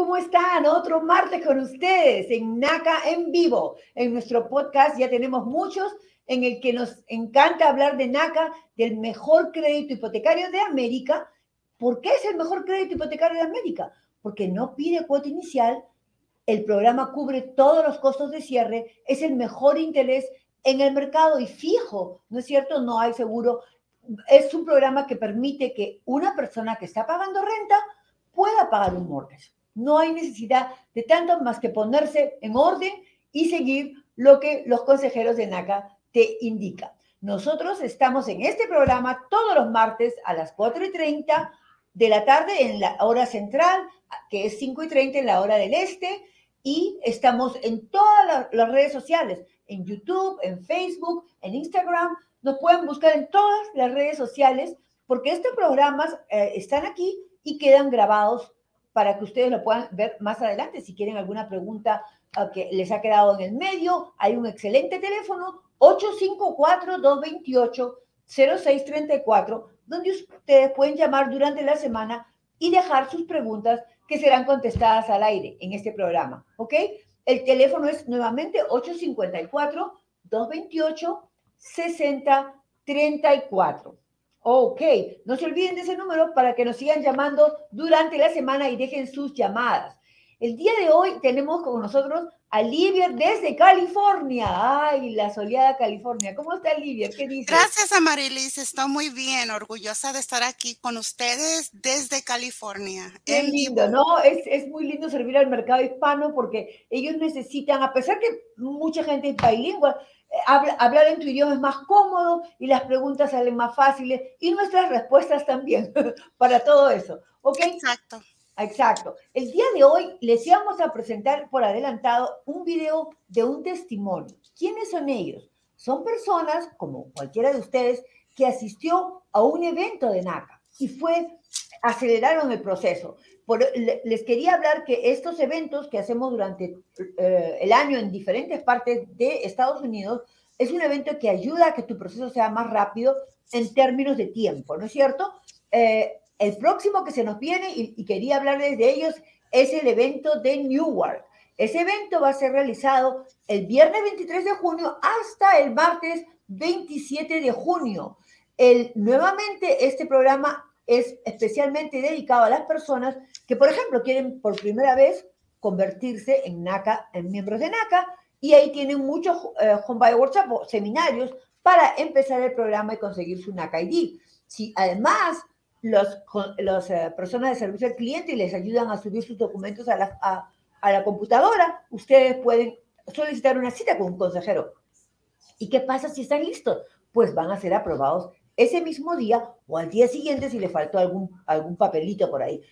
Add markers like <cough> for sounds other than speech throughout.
¿cómo están? Otro martes con ustedes en NACA en vivo. En nuestro podcast ya tenemos muchos en el que nos encanta hablar de NACA, del mejor crédito hipotecario de América. ¿Por qué es el mejor crédito hipotecario de América? Porque no pide cuota inicial, el programa cubre todos los costos de cierre, es el mejor interés en el mercado y fijo, ¿no es cierto? No hay seguro. Es un programa que permite que una persona que está pagando renta pueda pagar un mortgage. No hay necesidad de tanto más que ponerse en orden y seguir lo que los consejeros de NACA te indican. Nosotros estamos en este programa todos los martes a las 4 y 30 de la tarde en la hora central, que es 5 y 30 en la hora del este, y estamos en todas las redes sociales, en YouTube, en Facebook, en Instagram. Nos pueden buscar en todas las redes sociales porque estos programas eh, están aquí y quedan grabados para que ustedes lo puedan ver más adelante. Si quieren alguna pregunta uh, que les ha quedado en el medio, hay un excelente teléfono 854-228-0634, donde ustedes pueden llamar durante la semana y dejar sus preguntas que serán contestadas al aire en este programa. ¿Ok? El teléfono es nuevamente 854-228-6034. Ok, no se olviden de ese número para que nos sigan llamando durante la semana y dejen sus llamadas. El día de hoy tenemos con nosotros a Livia desde California. Ay, la soleada California. ¿Cómo está Livia? ¿Qué dice? Gracias, Amarilis. Estoy muy bien, orgullosa de estar aquí con ustedes desde California. Qué lindo, ¿no? Es, es muy lindo servir al mercado hispano porque ellos necesitan, a pesar que mucha gente es bilingüe, hablar en tu idioma es más cómodo y las preguntas salen más fáciles y nuestras respuestas también <laughs> para todo eso. ¿Ok? Exacto. Exacto. El día de hoy les íbamos a presentar por adelantado un video de un testimonio. ¿Quiénes son ellos? Son personas, como cualquiera de ustedes, que asistió a un evento de NACA y fue, aceleraron el proceso les quería hablar que estos eventos que hacemos durante eh, el año en diferentes partes de Estados Unidos es un evento que ayuda a que tu proceso sea más rápido en términos de tiempo, ¿no es cierto? Eh, el próximo que se nos viene, y, y quería hablarles de ellos, es el evento de Newark. Ese evento va a ser realizado el viernes 23 de junio hasta el martes 27 de junio. El, nuevamente, este programa es especialmente dedicado a las personas que, por ejemplo, quieren por primera vez convertirse en NACA, en miembros de NACA, y ahí tienen muchos eh, home workshop seminarios para empezar el programa y conseguir su NACA ID. Si además los, los eh, personas de servicio al cliente les ayudan a subir sus documentos a la, a la computadora, ustedes pueden solicitar una cita con un consejero. ¿Y qué pasa si están listos? Pues van a ser aprobados ese mismo día o al día siguiente si le faltó algún, algún papelito por ahí.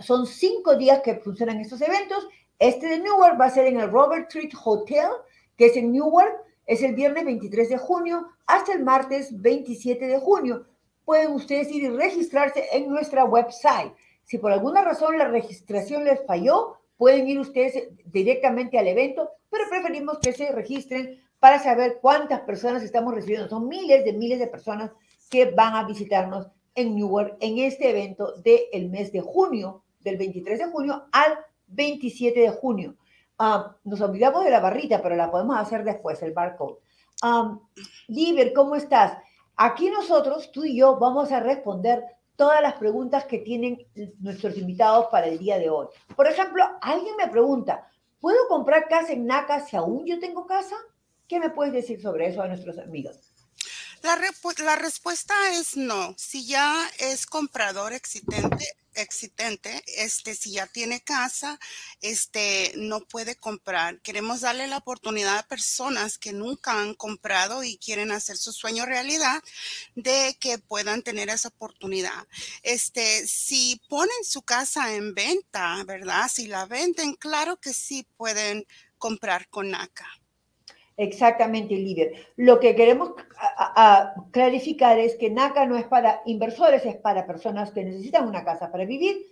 Son cinco días que funcionan estos eventos. Este de Newark va a ser en el Robert Street Hotel, que es en Newark. Es el viernes 23 de junio hasta el martes 27 de junio. Pueden ustedes ir y registrarse en nuestra website. Si por alguna razón la registración les falló, pueden ir ustedes directamente al evento, pero preferimos que se registren para saber cuántas personas estamos recibiendo. Son miles de miles de personas que van a visitarnos en Newark en este evento del mes de junio, del 23 de junio al 27 de junio. Ah, nos olvidamos de la barrita, pero la podemos hacer después, el barcode. Um, Liber, ¿cómo estás? Aquí nosotros, tú y yo, vamos a responder todas las preguntas que tienen nuestros invitados para el día de hoy. Por ejemplo, alguien me pregunta, ¿puedo comprar casa en NACA si aún yo tengo casa? ¿Qué me puedes decir sobre eso a nuestros amigos? La, respuesta es no. Si ya es comprador existente, existente, este, si ya tiene casa, este, no puede comprar. Queremos darle la oportunidad a personas que nunca han comprado y quieren hacer su sueño realidad de que puedan tener esa oportunidad. Este, si ponen su casa en venta, ¿verdad? Si la venden, claro que sí pueden comprar con NACA. Exactamente, líder. Lo que queremos clarificar es que NACA no es para inversores, es para personas que necesitan una casa para vivir.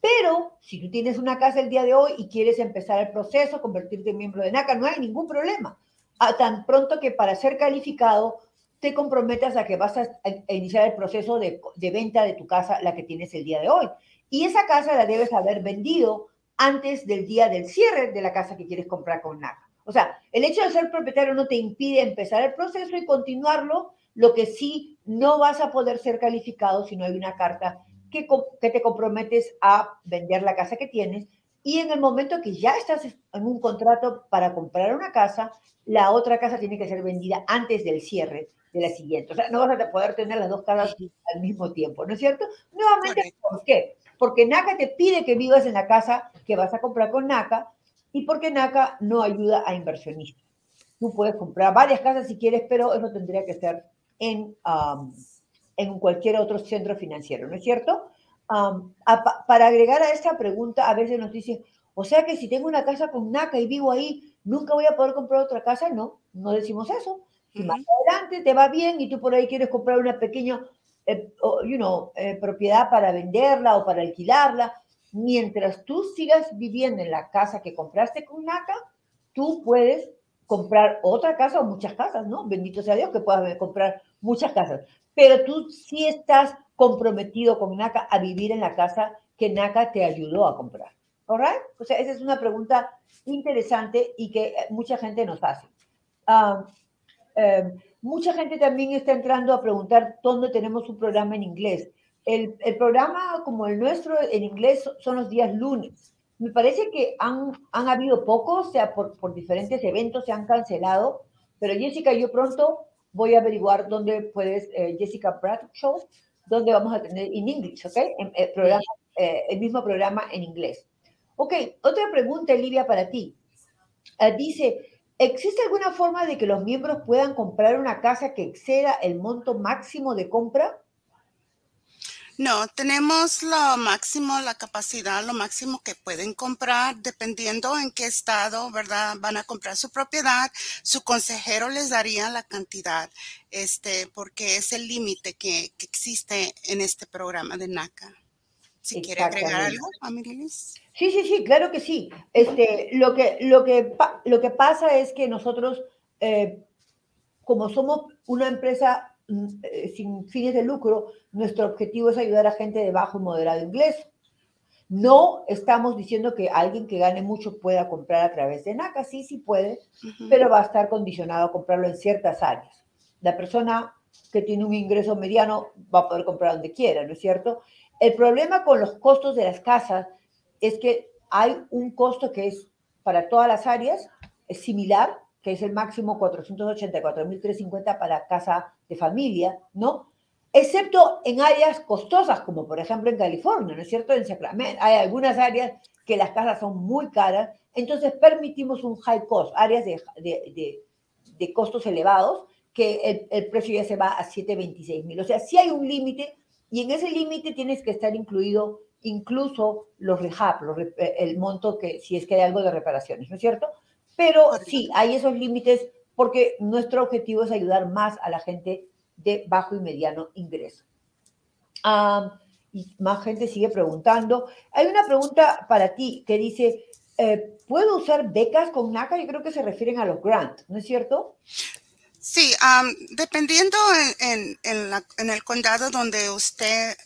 Pero si tú tienes una casa el día de hoy y quieres empezar el proceso, convertirte en miembro de NACA, no hay ningún problema. A tan pronto que para ser calificado te comprometas a que vas a, iniciar el proceso de, de, venta de tu casa, la que tienes el día de hoy. y esa casa la debes haber vendido antes del día del cierre de la casa que quieres comprar con NACA. O sea, el hecho de ser propietario no te impide empezar el proceso y continuarlo, lo que sí no vas a poder ser calificado si no hay una carta que, que te comprometes a vender la casa que tienes y en el momento que ya estás en un contrato para comprar una casa, la otra casa tiene que ser vendida antes del cierre de la siguiente. O sea, no vas a poder tener las dos casas al mismo tiempo, ¿no es cierto? Nuevamente, ¿por qué? Porque NACA te pide que vivas en la casa que vas a comprar con NACA y porque NACA no ayuda a inversionistas. Tú puedes comprar varias casas si quieres, pero eso tendría que ser en, en cualquier otro centro financiero, ¿no es cierto? para agregar a esta pregunta, a veces nos dicen, o sea que si tengo una casa con NACA y vivo ahí, nunca voy a poder comprar otra casa. No, no decimos eso. Si más adelante te va bien y tú por ahí quieres comprar una pequeña eh, you know, eh, propiedad para venderla o para alquilarla, mientras tú sigas viviendo en la casa que compraste con NACA, tú puedes comprar otra casa o muchas casas, ¿no? Bendito sea Dios que puedas comprar muchas casas. Pero tú sí estás comprometido con NACA a vivir en la casa que NACA te ayudó a comprar. ¿Alright? O sea, esa es una pregunta interesante y que mucha gente nos hace. Ah, em, mucha gente también está entrando a preguntar dónde tenemos un programa en inglés. El, el, programa como el nuestro en inglés son los días lunes. Me parece que han, han habido pocos, o sea, por, por diferentes eventos se han cancelado, pero Jessica, yo pronto voy a averiguar dónde puedes, eh, Jessica Show, dónde vamos a tener en inglés, ¿ok? el, eh, programa, eh, el mismo programa en inglés. Ok, otra pregunta, Livia, para ti. dice, ¿existe alguna forma de que los miembros puedan comprar una casa que exceda el monto máximo de compra? No, tenemos lo máximo, la capacidad, lo máximo que pueden comprar, dependiendo en qué estado, ¿verdad? Van a comprar su propiedad. Su consejero les daría la cantidad, este, porque es el límite que, existe en este programa de NACA. Si quiere agregar algo, Amirilis. Sí, sí, sí, claro que sí. Este, lo, que, lo, que, lo que pasa es que nosotros, eh, como somos una empresa sin fines de lucro, nuestro objetivo es ayudar a gente de bajo y moderado inglés. No estamos diciendo que alguien que gane mucho pueda comprar a través de NACA, sí, sí puede, pero va a estar condicionado a comprarlo en ciertas áreas. La persona que tiene un ingreso mediano va a poder comprar donde quiera, ¿no es cierto? El problema con los costos de las casas es que hay un costo que es para todas las áreas, es similar, que es el máximo 484.350 para casa de familia, ¿no? Excepto en áreas costosas, como por ejemplo en California, ¿no es cierto? En Sacramento hay algunas áreas que las casas son muy caras, entonces permitimos un high cost, áreas de, de, de, costos elevados, que el, el, precio ya se va a 726 mil. O sea, sí hay un límite y en ese límite tienes que estar incluido incluso los rehab, el monto que si es que hay algo de reparaciones, ¿no es cierto? Pero sí, hay esos límites porque nuestro objetivo es ayudar más a la gente de bajo y mediano ingreso. y más gente sigue preguntando. Hay una pregunta para ti que dice, eh, ¿puedo usar becas con NACA? Yo creo que se refieren a los grants, ¿no es cierto? Sí, dependiendo en, en, el condado donde usted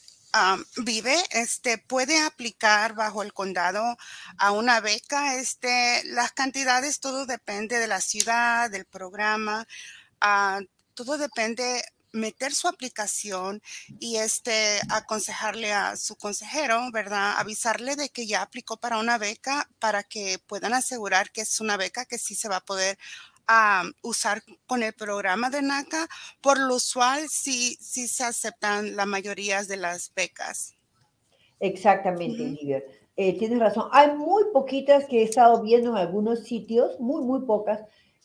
vive, este, puede aplicar bajo el condado a una beca. Este, las cantidades, todo depende de la ciudad, del programa, uh, todo depende meter su aplicación y este aconsejarle a su consejero, ¿verdad? Avisarle de que ya aplicó para una beca para que puedan asegurar que es una beca que sí se va a poder usar con el programa de NACA, por lo usual sí, sí se aceptan la mayoría de las becas. Exactamente, uh tienes razón. Hay muy poquitas que he estado viendo en algunos sitios, muy, muy pocas,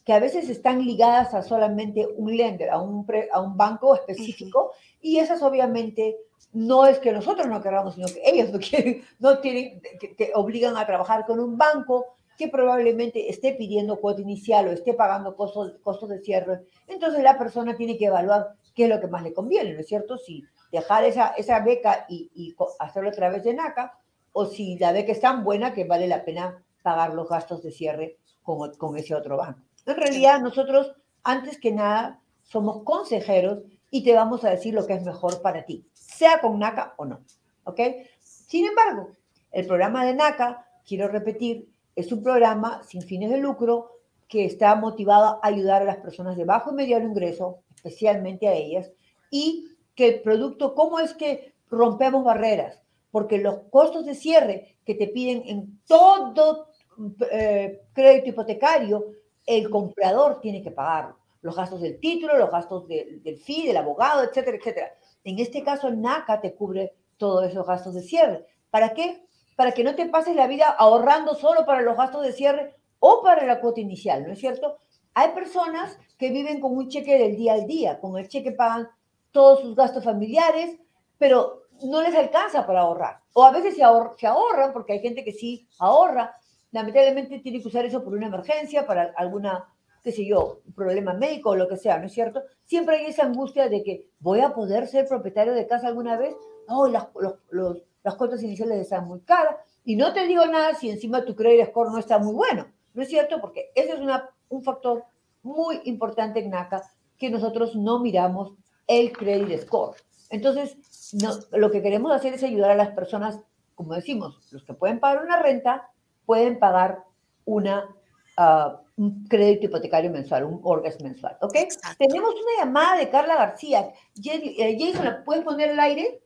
que a veces están ligadas a solamente un lender, a un, a un banco específico, y esas obviamente no es que nosotros no queramos, sino que ellos no quieren, <laughs> no tienen, te obligan a trabajar con un banco que probablemente esté pidiendo cuota inicial o esté pagando costos, costos de cierre. Entonces la persona tiene que evaluar qué es lo que más le conviene, ¿no es cierto? Si dejar esa, esa beca y, hacerlo a través de NACA o si la beca es tan buena que vale la pena pagar los gastos de cierre con, con ese otro banco. En realidad nosotros, antes que nada, somos consejeros y te vamos a decir lo que es mejor para ti, sea con NACA o no. ¿Ok? Sin embargo, el programa de NACA, quiero repetir, es un programa sin fines de lucro que está motivado a ayudar a las personas de bajo y mediano ingreso, especialmente a ellas, y que el producto, ¿cómo es que rompemos barreras? Porque los costos de cierre que te piden en todo eh, crédito hipotecario, el comprador tiene que pagarlo. Los gastos del título, los gastos del fee, del abogado, etcétera, etcétera. En este caso, NACA te cubre todos esos gastos de cierre. ¿Para qué? Para que no te pases la vida ahorrando solo para los gastos de cierre o para la cuota inicial, ¿no es cierto? Hay personas que viven con un cheque del día al día, con el cheque pagan todos sus gastos familiares, pero no les alcanza para ahorrar. O a veces se, se ahorran, porque hay gente que sí ahorra, lamentablemente tiene que usar eso por una emergencia, para alguna, qué sé yo, problema médico o lo que sea, ¿no es cierto? Siempre hay esa angustia de que voy a poder ser propietario de casa alguna vez. Oh, los, las cuotas iniciales están muy caras. Y no te digo nada si encima tu credit score no está muy bueno, ¿no es cierto? Porque ese es una, un factor muy importante en NACA que nosotros no miramos el credit score. Entonces, no, lo que queremos hacer es ayudar a las personas, como decimos, los que pueden pagar una renta, pueden pagar una, uh, un crédito hipotecario mensual, un mortgage mensual, ¿ok? Tenemos una llamada de Carla García. Eh, Jason, ¿la puedes poner al aire?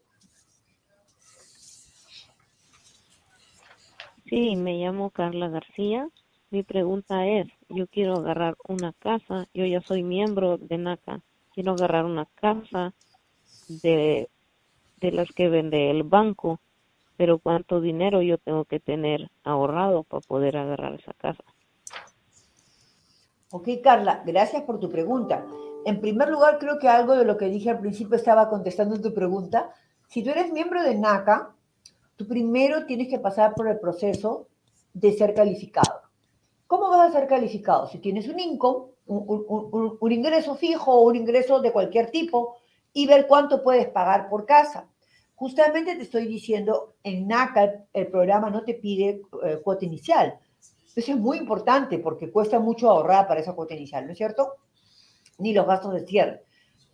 Sí, me llamo Carla García. Mi pregunta es, yo quiero agarrar una casa, yo ya soy miembro de NACA, quiero agarrar una casa de, de las que vende el banco pero cuánto dinero yo tengo que tener ahorrado para poder agarrar esa casa. Ok, Carla, gracias por tu pregunta. En primer lugar, creo que algo de lo que dije al principio estaba contestando tu pregunta. Si tú eres miembro de NACA, tú primero tienes que pasar por el proceso de ser calificado. ¿Cómo vas a ser calificado? Si tienes un income, un, un ingreso fijo o un ingreso de cualquier tipo, y ver cuánto puedes pagar por casa. Justamente te estoy diciendo, en NACA el, programa no te pide eh, cuota inicial. Eso es muy importante porque cuesta mucho ahorrar para esa cuota inicial, ¿no es cierto? Ni los gastos de cierre.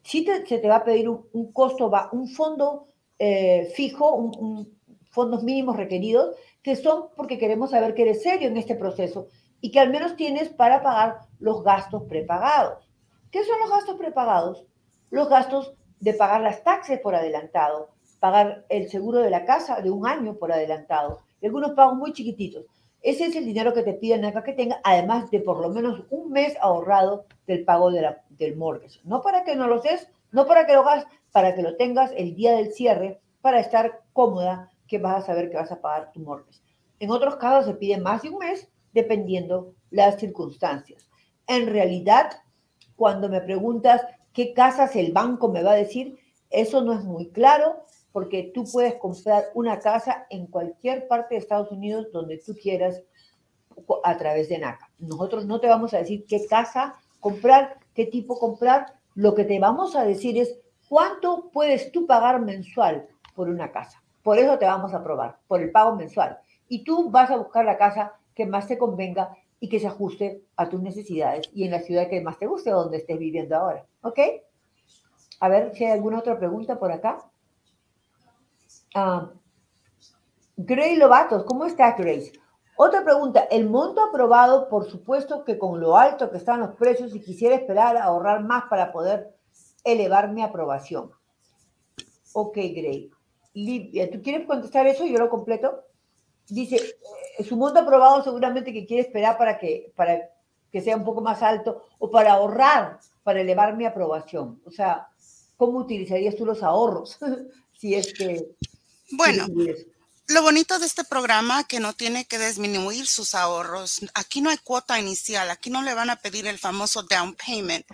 Sí se te va a pedir un, costo, va, un fondo eh, fijo, un, fondos mínimos requeridos, que son porque queremos saber que eres serio en este proceso y que al menos tienes para pagar los gastos prepagados. ¿Qué son los gastos prepagados? Los gastos de pagar las taxes por adelantado, pagar el seguro de la casa de un año por adelantado, y algunos pagos muy chiquititos. Ese es el dinero que te piden acá que tenga, además de por lo menos un mes ahorrado del pago de la, del mortgage. No para que no lo des, no para que lo hagas, para que lo tengas el día del cierre, para estar cómoda que vas a saber que vas a pagar tu mortgage. En otros casos se pide más de un mes, dependiendo las circunstancias. En realidad, cuando me preguntas qué casas el banco me va a decir, eso no es muy claro porque tú puedes comprar una casa en cualquier parte de Estados Unidos donde tú quieras a través de NACA. Nosotros no te vamos a decir qué casa comprar, qué tipo comprar, lo que te vamos a decir es cuánto puedes tú pagar mensual por una casa. Por eso te vamos a probar, por el pago mensual. Y tú vas a buscar la casa que más te convenga y que se ajuste a tus necesidades y en la ciudad que más te guste, donde estés viviendo ahora. ¿Ok? A ver si hay alguna otra pregunta por acá. Uh, Grace Lobatos, ¿cómo está Grace? Otra pregunta, el monto aprobado, por supuesto que con lo alto que están los precios y quisiera esperar a ahorrar más para poder elevar mi aprobación. Ok, Gray. ¿Tú quieres contestar eso? Yo lo completo. Dice, eh, su monto aprobado seguramente que quiere esperar para que, para que sea un poco más alto o para ahorrar, para elevar mi aprobación. O sea, ¿cómo utilizarías tú los ahorros? <laughs> si es que bueno, lo bonito de este programa que no tiene que disminuir sus ahorros. Aquí no hay cuota inicial, aquí no le van a pedir el famoso down payment,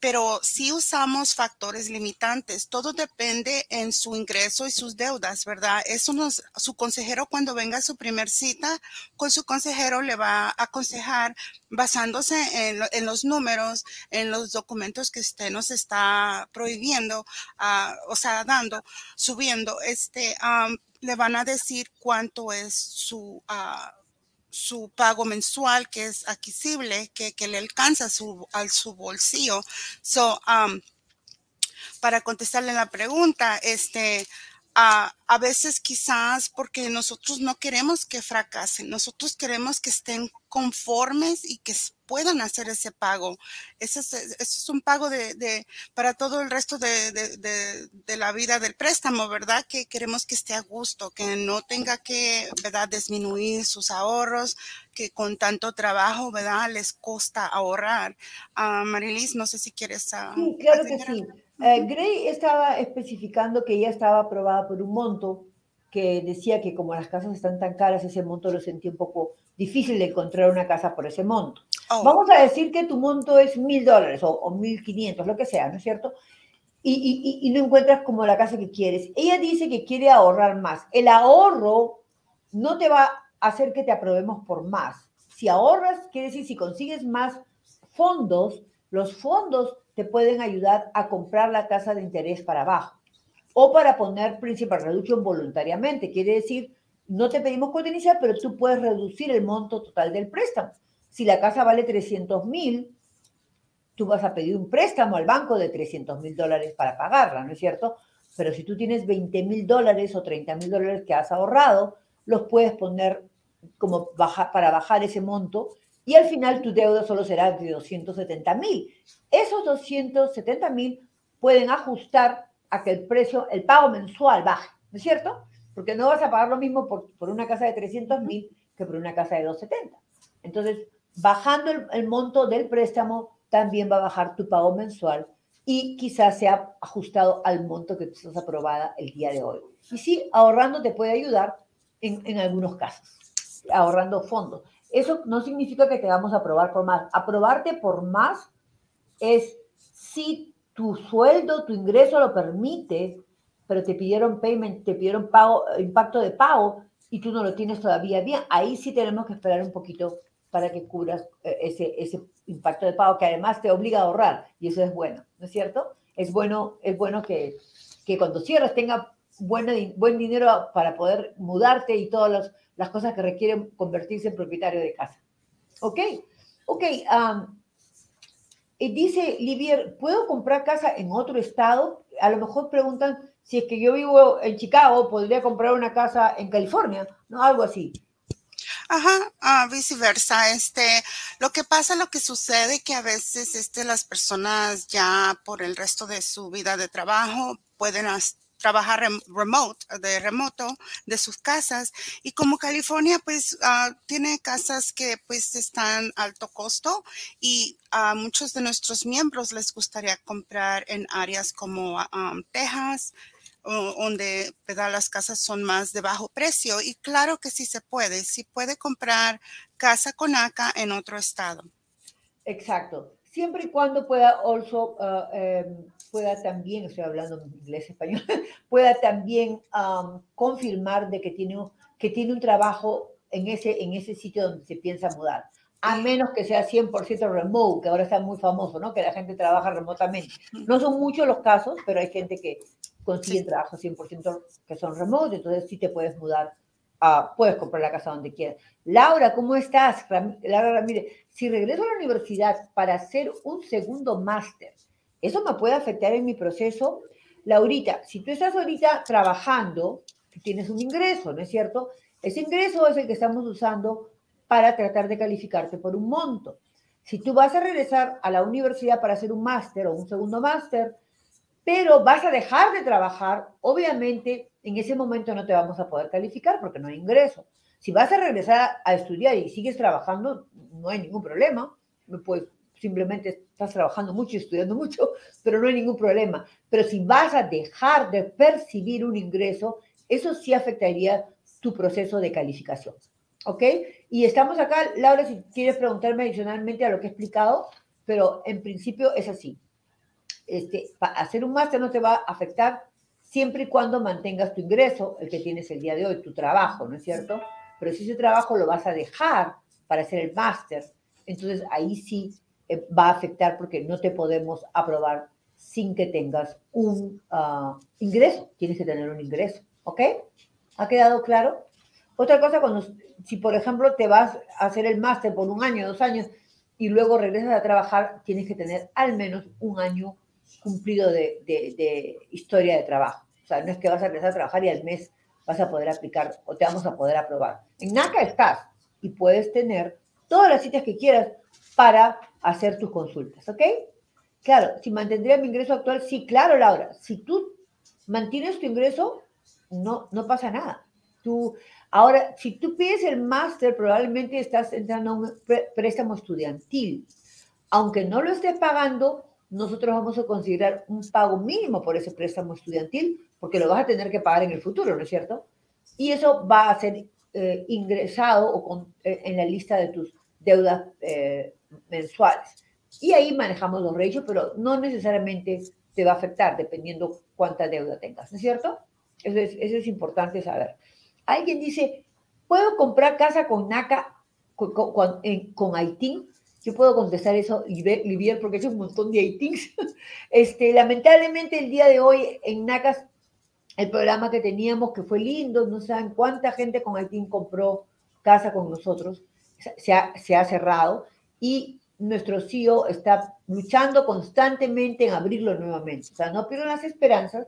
pero sí usamos factores limitantes. Todo depende en su ingreso y sus deudas, ¿verdad? Eso nos, su consejero cuando venga a su primer cita, con su consejero le va a aconsejar basándose en, los números, en los documentos que usted nos está prohibiendo, uh, o sea, dando, subiendo, este, le van a decir cuánto es su, ah, su pago mensual que es adquisible, que, que le alcanza su, al su bolsillo. So, um, para contestarle la pregunta, este, a, a veces quizás porque nosotros no queremos que fracasen, nosotros queremos que estén conformes y que puedan hacer ese pago. Ese es, ese es un pago de, de, para todo el resto de, de, la vida del préstamo, ¿verdad? Que queremos que esté a gusto, que no tenga que, ¿verdad? Disminuir sus ahorros, que con tanto trabajo, ¿verdad? Les costa ahorrar. Uh, Marilis, no sé si quieres... Uh, sí, claro que sí. Eh, Gray estaba especificando que ella estaba aprobada por un monto que decía que como las casas están tan caras, ese monto lo sentía un poco difícil de encontrar una casa por ese monto. Oh. Vamos a decir que tu monto es mil dólares o mil quinientos, lo que sea, ¿no es cierto? Y, y, y, no encuentras como la casa que quieres. Ella dice que quiere ahorrar más. El ahorro no te va a hacer que te aprobemos por más. Si ahorras, quiere decir, si consigues más fondos, los fondos te pueden ayudar a comprar la tasa de interés para abajo o para poner principal reducción voluntariamente. Quiere decir, no te pedimos cuota inicial, pero tú puedes reducir el monto total del préstamo. Si la casa vale 300 mil, tú vas a pedir un préstamo al banco de 300 mil dólares para pagarla, ¿no es cierto? Pero si tú tienes 20 mil dólares o 30 mil dólares que has ahorrado, los puedes poner como baja, para bajar ese monto y al final tu deuda solo será de 270 mil. Esos 270 mil pueden ajustar a que el precio, el pago mensual baje, ¿no es cierto? Porque no vas a pagar lo mismo por, por una casa de 300 mil que por una casa de 270. Entonces, bajando el, monto del préstamo, también va a bajar tu pago mensual y quizás sea ajustado al monto que estás aprobada el día de hoy. Y sí, ahorrando te puede ayudar en, en algunos casos, ahorrando fondos. Eso no significa que te vamos a aprobar por más. Aprobarte por más es si tu sueldo, tu ingreso lo permite, pero te pidieron payment, te pidieron pago, impacto de pago y tú no lo tienes todavía bien, ahí sí tenemos que esperar un poquito para que cubras eh, ese, ese impacto de pago que además te obliga a ahorrar y eso es bueno, ¿no es cierto? Es bueno, es bueno que, que cuando cierres tenga buen, buen dinero para poder mudarte y todas las, las cosas que requieren convertirse en propietario de casa. ¿Ok? Ok. Um, dice Livier, ¿puedo comprar casa en otro estado? A lo mejor preguntan si es que yo vivo en Chicago, podría comprar una casa en California, ¿no? Algo así. Ajá, ah, viceversa. Este, lo que pasa, lo que sucede que a veces este, las personas ya por el resto de su vida de trabajo pueden trabajar remote, de remoto de sus casas. Y como California, pues uh, tiene casas que pues están alto costo y a muchos de nuestros miembros les gustaría comprar en áreas como um, Texas, donde las casas son más de bajo precio. Y claro que sí se puede, sí puede comprar casa con ACA en otro estado. Exacto. Siempre y cuando pueda also uh, pueda también, estoy hablando inglés español, <laughs> pueda también um, confirmar de que tiene, que tiene un trabajo en ese, en ese sitio donde se piensa mudar. A menos que sea 100% remote, que ahora está muy famoso, ¿no? Que la gente trabaja remotamente. No son muchos los casos, pero hay gente que consigue trabajo 100% que son remote, entonces sí te puedes mudar, puedes comprar la casa donde quieras. Laura, ¿cómo estás? Laura Ramírez, si regreso a la universidad para hacer un segundo máster, eso me puede afectar en mi proceso. Laurita, si tú estás ahorita trabajando, tienes un ingreso, ¿no es cierto? Ese ingreso es el que estamos usando para tratar de calificarte por un monto. Si tú vas a regresar a la universidad para hacer un máster o un segundo máster, pero vas a dejar de trabajar, obviamente en ese momento no te vamos a poder calificar porque no hay ingreso. Si vas a regresar a estudiar y sigues trabajando, no hay ningún problema. Pues simplemente estás trabajando mucho y estudiando mucho, <laughs> pero no hay ningún problema. Pero si vas a dejar de percibir un ingreso, eso sí afectaría tu proceso de calificación. ¿Ok? Y estamos acá, Laura, si quieres preguntarme adicionalmente a lo que he explicado, pero en principio es así. Este, hacer un máster no te va a afectar siempre y cuando mantengas tu ingreso, el que tienes el día de hoy, tu trabajo, ¿no es cierto? Pero si ese trabajo lo vas a dejar para hacer el máster, entonces ahí sí eh, va a afectar porque no te podemos aprobar sin que tengas un uh, ingreso. Tienes que tener un ingreso, ¿ok? ¿Ha quedado claro? Otra cosa, cuando, si por ejemplo te vas a hacer el máster por un año, dos años, y luego regresas a trabajar, tienes que tener al menos un año cumplido de, de, historia de trabajo. sea, no es que vas a empezar a trabajar y al mes vas a poder aplicar o te vamos a poder aprobar. En NACA estás y puedes tener todas las citas que quieras para hacer tus consultas, ¿ok? Claro, si mantendría mi ingreso actual, sí, claro, Laura. Si tú mantienes tu ingreso, no, no pasa nada. Tú, ahora, si tú pides el máster, probablemente estás entrando a un préstamo estudiantil. Aunque no lo estés pagando, nosotros vamos a considerar un pago mínimo por ese préstamo estudiantil, porque lo vas a tener que pagar en el futuro, ¿no es cierto? Y eso va a ser eh, ingresado o eh, en la lista de tus deudas eh, mensuales. Y ahí manejamos los ratios, pero no necesariamente te va a afectar dependiendo cuánta deuda tengas, ¿no es cierto? Eso es, eso es importante saber. Alguien dice, ¿puedo comprar casa con NACA, con, con, con Haití? Yo puedo contestar eso, Livier, porque es un montón de ITINs. <laughs> Este, lamentablemente, el día de hoy en NACAS, el programa que teníamos, que fue lindo, no saben cuánta gente con ITIN compró casa con nosotros, se ha, se ha cerrado y nuestro CEO está luchando constantemente en abrirlo nuevamente. O sea, no pierdan las esperanzas.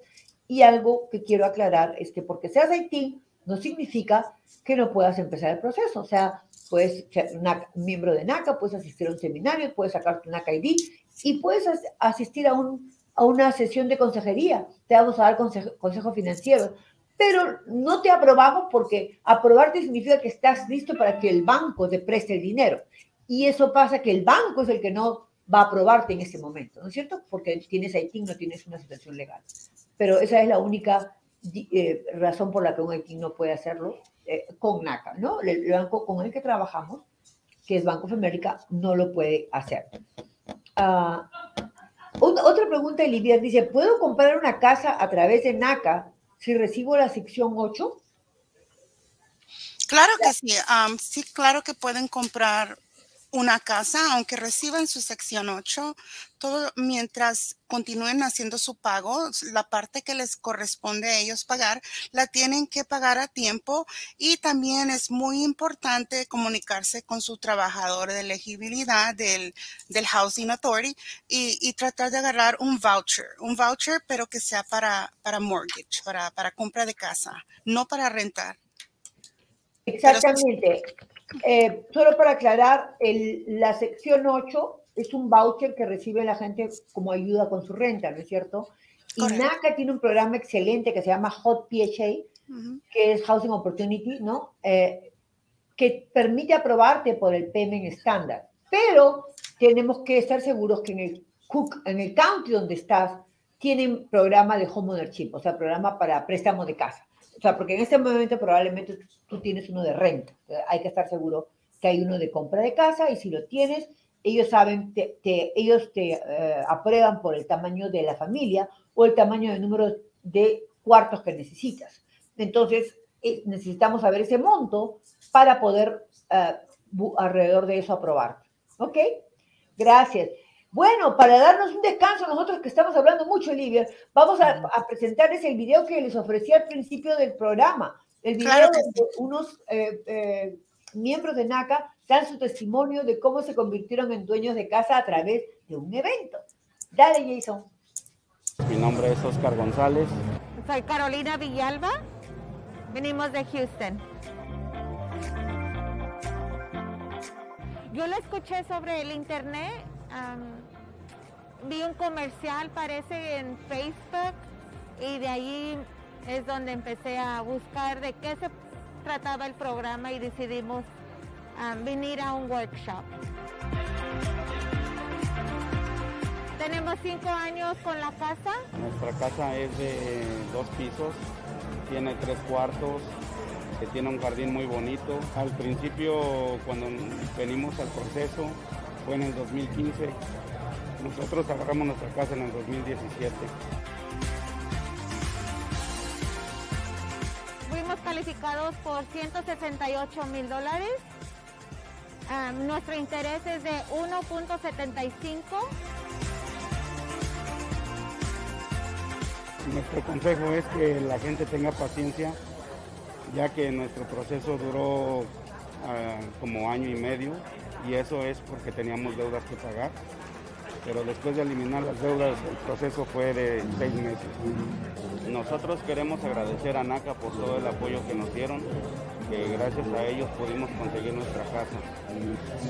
Y algo que quiero aclarar es que porque seas ITIN, no significa que no puedas empezar el proceso. O sea, puedes ser miembro de NACA, puedes asistir a un seminario, puedes sacar tu NACA ID y puedes asistir a, un, a una sesión de consejería. Te vamos a dar consejo, consejo financiero. Pero no te aprobamos porque aprobarte significa que estás listo para que el banco te preste el dinero. Y eso pasa que el banco es el que no va a aprobarte en ese momento, ¿no es cierto? Porque tienes ITIN, no tienes una situación legal. Pero esa es la única eh, razón por la que un ITIN no puede hacerlo eh, con NACA, ¿no? El banco con el que trabajamos, que es Banco of America, no lo puede hacer. Uh, otra pregunta, Olivier dice, ¿puedo comprar una casa a través de NACA si recibo la sección 8? Claro que sí, um, sí, claro que pueden comprar una casa, aunque reciban su sección 8, todo mientras continúen haciendo su pago, la parte que les corresponde a ellos pagar, la tienen que pagar a tiempo y también es muy importante comunicarse con su trabajador de elegibilidad del, del Housing Authority y, y, tratar de agarrar un voucher, un voucher pero que sea para, para mortgage, para, para compra de casa, no para rentar. Exactamente. Eh, solo para aclarar, la sección 8 es un voucher que recibe la gente como ayuda con su renta, ¿no es cierto? Y NACA tiene un programa excelente que se llama Hot PHA, que es Housing Opportunity, ¿no? Eh, que permite aprobarte por el payment estándar. Pero tenemos que estar seguros que en el, Cook, en el county donde estás, tienen programa de home ownership, o sea, programa para préstamo de casa. O sea, porque en este momento probablemente tú tienes uno de renta. Hay que estar seguro que hay uno de compra de casa y si lo tienes, ellos saben, te, ellos te eh, aprueban por el tamaño de la familia o el tamaño del número de cuartos que necesitas. Entonces, eh, necesitamos saber ese monto para poder eh, alrededor de eso aprobar. ¿Ok? Gracias. Bueno, para darnos un descanso, nosotros que estamos hablando mucho, Olivia, vamos a, presentarles el video que les ofrecí al principio del programa. El video de unos eh, eh, miembros de NACA dan su testimonio de cómo se convirtieron en dueños de casa a través de un evento. Dale, Jason. Mi nombre es Oscar González. Soy Carolina Villalba. Venimos de Houston. Yo lo escuché sobre el internet vi un comercial, parece, en Facebook y de ahí es donde empecé a buscar de qué se trataba el programa y decidimos venir a un workshop. Tenemos cinco años con la casa. Nuestra casa es de dos pisos, tiene tres cuartos, tiene un jardín muy bonito. Al principio, cuando venimos al proceso, fue en el 2015. Nosotros agarramos nuestra casa en el 2017. Fuimos calificados por 168 mil dólares. nuestro interés es de 1.75. Nuestro consejo es que la gente tenga paciencia, ya que nuestro proceso duró ah, como año y medio y eso es porque teníamos deudas que pagar. Pero después de eliminar las deudas el proceso fue de seis meses. Nosotros queremos agradecer a NACA por todo el apoyo que nos dieron, que gracias a ellos pudimos conseguir nuestra casa.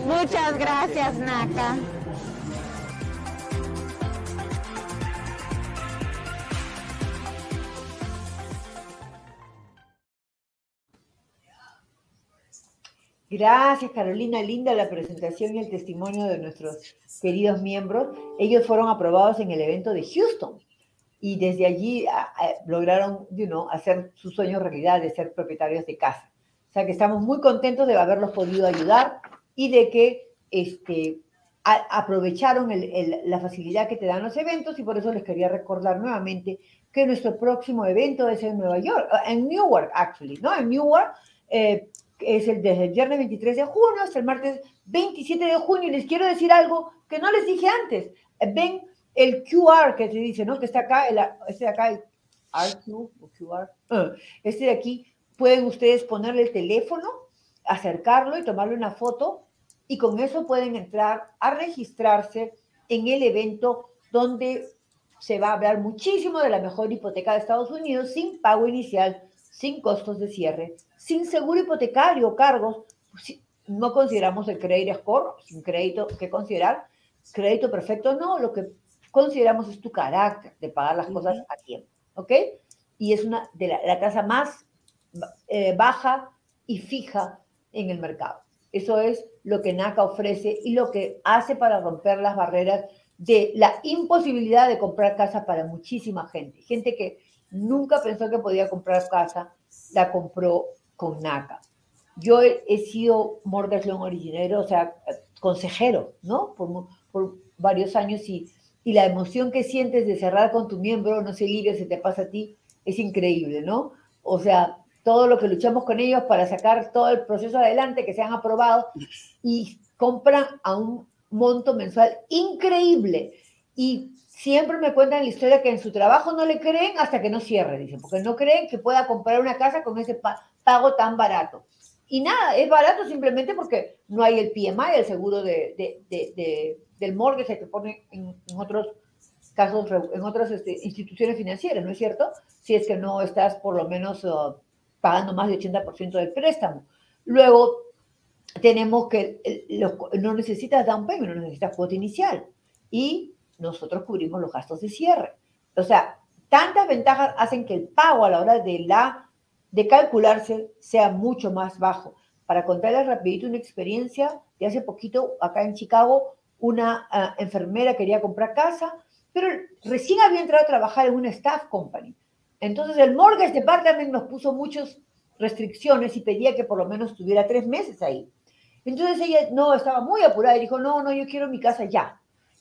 Muchas gracias, NACA. Gracias, Carolina. Linda la presentación y el testimonio de nuestros queridos miembros. Ellos fueron aprobados en el evento de Houston y desde allí lograron you know, hacer sus sueños realidad de ser propietarios de casa. O sea que estamos muy contentos de haberlos podido ayudar y de que este, aprovecharon la facilidad que te dan los eventos y por eso les quería recordar nuevamente que nuestro próximo evento es en Nueva York, en Newark, actually, ¿no? En Newark. Eh, es el, desde el viernes 23 de junio hasta el martes 27 de junio. Y les quiero decir algo que no les dije antes. Ven el QR que se dice, ¿no? Que está acá, el, este de acá, el RQ o QR. Ah, este de aquí, pueden ustedes ponerle el teléfono, acercarlo y tomarle una foto y con eso pueden entrar a registrarse en el evento donde se va a hablar muchísimo de la mejor hipoteca de Estados Unidos sin pago inicial, sin costos de cierre, sin seguro hipotecario o cargos, pues no consideramos el crédito score, sin crédito que considerar, crédito perfecto no, lo que consideramos es tu carácter de pagar las cosas a tiempo, ¿ok? Y es una de la, tasa más eh, baja y fija en el mercado. Eso es lo que NACA ofrece y lo que hace para romper las barreras de la imposibilidad de comprar casa para muchísima gente. Gente que nunca pensó que podía comprar casa, la compró con NACA. Yo he, sido mortgage loan originero, o sea, consejero, ¿no? Por, varios años y, y, la emoción que sientes de cerrar con tu miembro, no sé, Livia, se te pasa a ti, es increíble, ¿no? O sea, todo lo que luchamos con ellos para sacar todo el proceso adelante, que se han aprobado y compran a un monto mensual increíble. Y siempre me cuentan la historia que en su trabajo no le creen hasta que no cierre, dicen, porque no creen que pueda comprar una casa con ese pago tan barato. Y nada, es barato simplemente porque no hay el PMI, el seguro de, de, de, del mortgage que pone en, otros casos, en otras este, instituciones financieras, ¿no es cierto? Si es que no estás por lo menos uh, pagando más del 80% del préstamo. Luego, tenemos que no necesitas down payment, no necesitas cuota inicial. Y nosotros cubrimos los gastos de cierre. O sea, tantas ventajas hacen que el pago a la hora de la de calcularse sea mucho más bajo. Para contarles rapidito una experiencia de hace poquito acá en Chicago, una ah, enfermera quería comprar casa, pero recién había entrado a trabajar en una staff company. Entonces el mortgage department nos puso muchas restricciones y pedía que por lo menos tuviera tres meses ahí. Entonces ella no estaba muy apurada y dijo, no, no, yo quiero mi casa ya.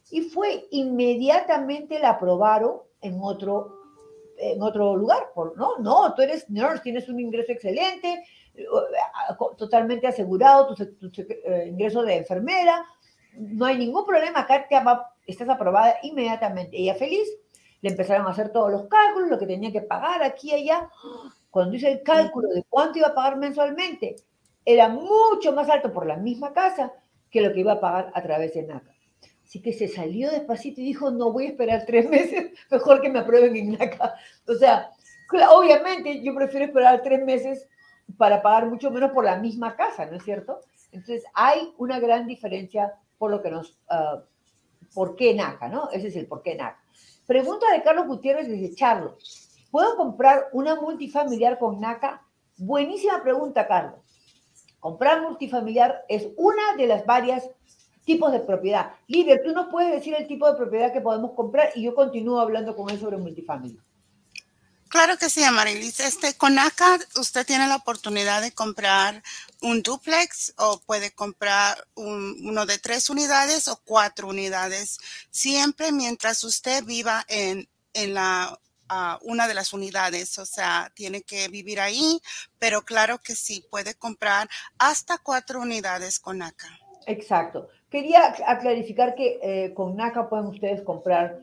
Y fue inmediatamente la aprobaron en otro en otro lugar, ¿no? No, tú eres nurse, tienes un ingreso excelente, totalmente asegurado tu, eh, ingreso de enfermera, no hay ningún problema, acá te, estás aprobada inmediatamente. Ella feliz, le empezaron a hacer todos los cálculos, lo que tenía que pagar aquí y allá. Cuando hice el cálculo de cuánto iba a pagar mensualmente, era mucho más alto por la misma casa que lo que iba a pagar a través de NACA. Así que se salió despacito y dijo, no voy a esperar tres <laughs> meses, mejor que me aprueben en NACA. O sea, obviamente yo prefiero esperar tres meses para pagar mucho menos por la misma casa, ¿no es cierto? Entonces hay una gran diferencia por lo que nos, uh, ¿por qué NACA, no? Ese es el por qué NACA. Pregunta de Carlos Gutiérrez desde Charlo. ¿Puedo comprar una multifamiliar con NACA? Buenísima pregunta, Carlos. Comprar multifamiliar es una de las varias tipos de propiedad. Líder, tú nos puedes decir el tipo de propiedad que podemos comprar y yo continúo hablando con él sobre multifamiliar. Claro que sí, Amarilis. Este, con ACA usted tiene la oportunidad de comprar un duplex o puede comprar uno de tres unidades o cuatro unidades, siempre mientras usted viva en, en la una de las unidades, o sea, tiene que vivir ahí, pero claro que sí, puede comprar hasta cuatro unidades con ACA. Exacto. Quería clarificar que eh, con NACA pueden ustedes comprar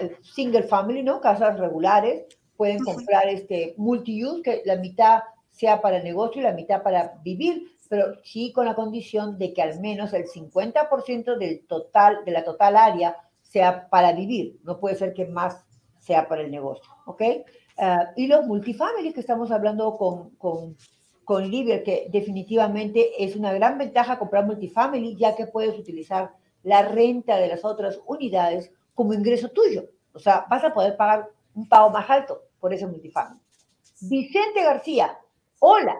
eh, single family, ¿no? Casas regulares, pueden comprar este multi-use, que la mitad sea para el negocio y la mitad para vivir. pero sí con la condición de que al menos el 50% del total, de la total área sea para vivir. No puede ser que más sea para el negocio, ¿ok? Ah, y los multifamilies que estamos hablando con, con, con Liber, que definitivamente es una gran ventaja comprar multifamily, ya que puedes utilizar la renta de las otras unidades como ingreso tuyo. O sea, vas a poder pagar un pago más alto por ese multifamily. Vicente García, hola,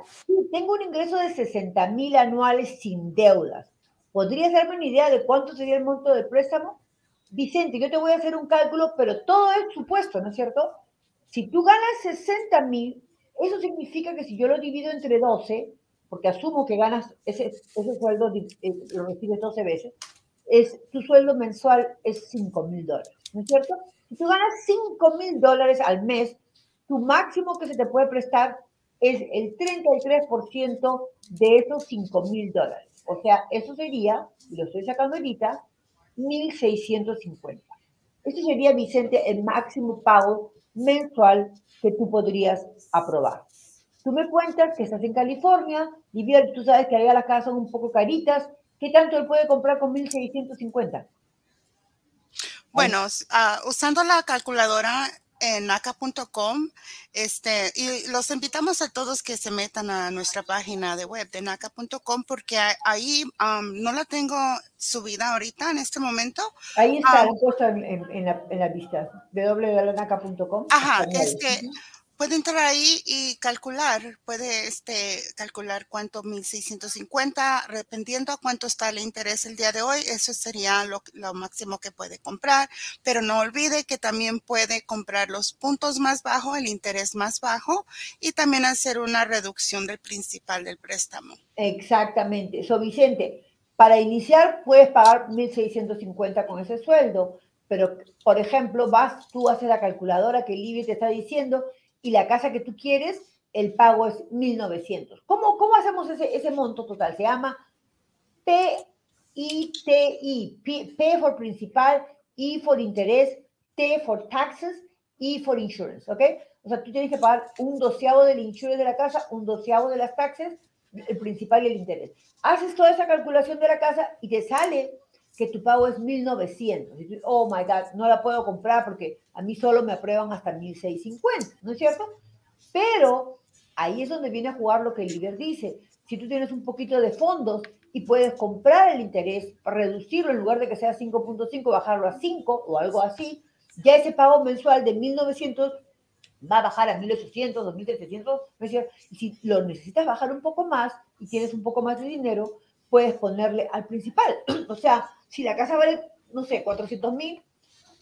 tengo un ingreso de 60 mil anuales sin deudas. ¿Podrías darme una idea de cuánto sería el monto del préstamo? Vicente, yo te voy a hacer un cálculo, pero todo es supuesto, ¿no es cierto? Si tú ganas 60 mil, eso significa que si yo lo divido entre 12, porque asumo que ganas ese, ese sueldo, eh, lo recibes 12 veces, es, tu sueldo mensual es 5 mil dólares, ¿no es cierto? Si tú ganas 5 mil dólares al mes, tu máximo que se te puede prestar es el 33% de esos 5 mil dólares. O sea, eso sería, y lo estoy sacando ahorita, 1.650. Eso sería, Vicente, el máximo pago mensual que tú podrías aprobar. Tú me cuentas que estás en California, y bien, tú sabes que allá las casas son un poco caritas. ¿Qué tanto él puede comprar con 1.650? Bueno, uh, usando la calculadora en naca.com. Este, y los invitamos a todos que se metan a nuestra página de web de naca.com porque ahí no la tengo subida ahorita en este momento. Ahí está la en, en, la, en la vista, www.naca.com. Ajá, este, puede entrar ahí y calcular, puede este, calcular cuánto 1650, dependiendo a cuánto está el interés el día de hoy, eso sería lo, máximo que puede comprar, pero no olvide que también puede comprar los puntos más bajos, el interés más bajo y también hacer una reducción del principal del préstamo. Exactamente. So, Vicente, para iniciar puedes pagar 1650 con ese sueldo, pero por ejemplo, vas, tú haces la calculadora que Libby te está diciendo y la casa que tú quieres, el pago es 1.900. ¿Cómo, ¿Cómo hacemos ese, ese monto total? Se llama PITI, P, P for principal, I for interés, T for taxes, I for insurance, ¿ok? O sea, tú tienes que pagar un doceavo del insurance de la casa, un doceavo de las taxes, el principal y el interés. Haces toda esa calculación de la casa y te sale que tu pago es 1900. Y oh my God, no la puedo comprar porque a mí solo me aprueban hasta 1650, ¿no es cierto? Pero ahí es donde viene a jugar lo que el líder dice. Si tú tienes un poquito de fondos y puedes comprar el interés, reducirlo en lugar de que sea 5.5, bajarlo a 5 o algo así, ya ese pago mensual de 1900 va a bajar a 1800, 2300, ¿no es cierto? Y si lo necesitas bajar un poco más y tienes un poco más de dinero, puedes ponerle al principal. <clears throat> o sea, si la casa vale, no sé, 400 mil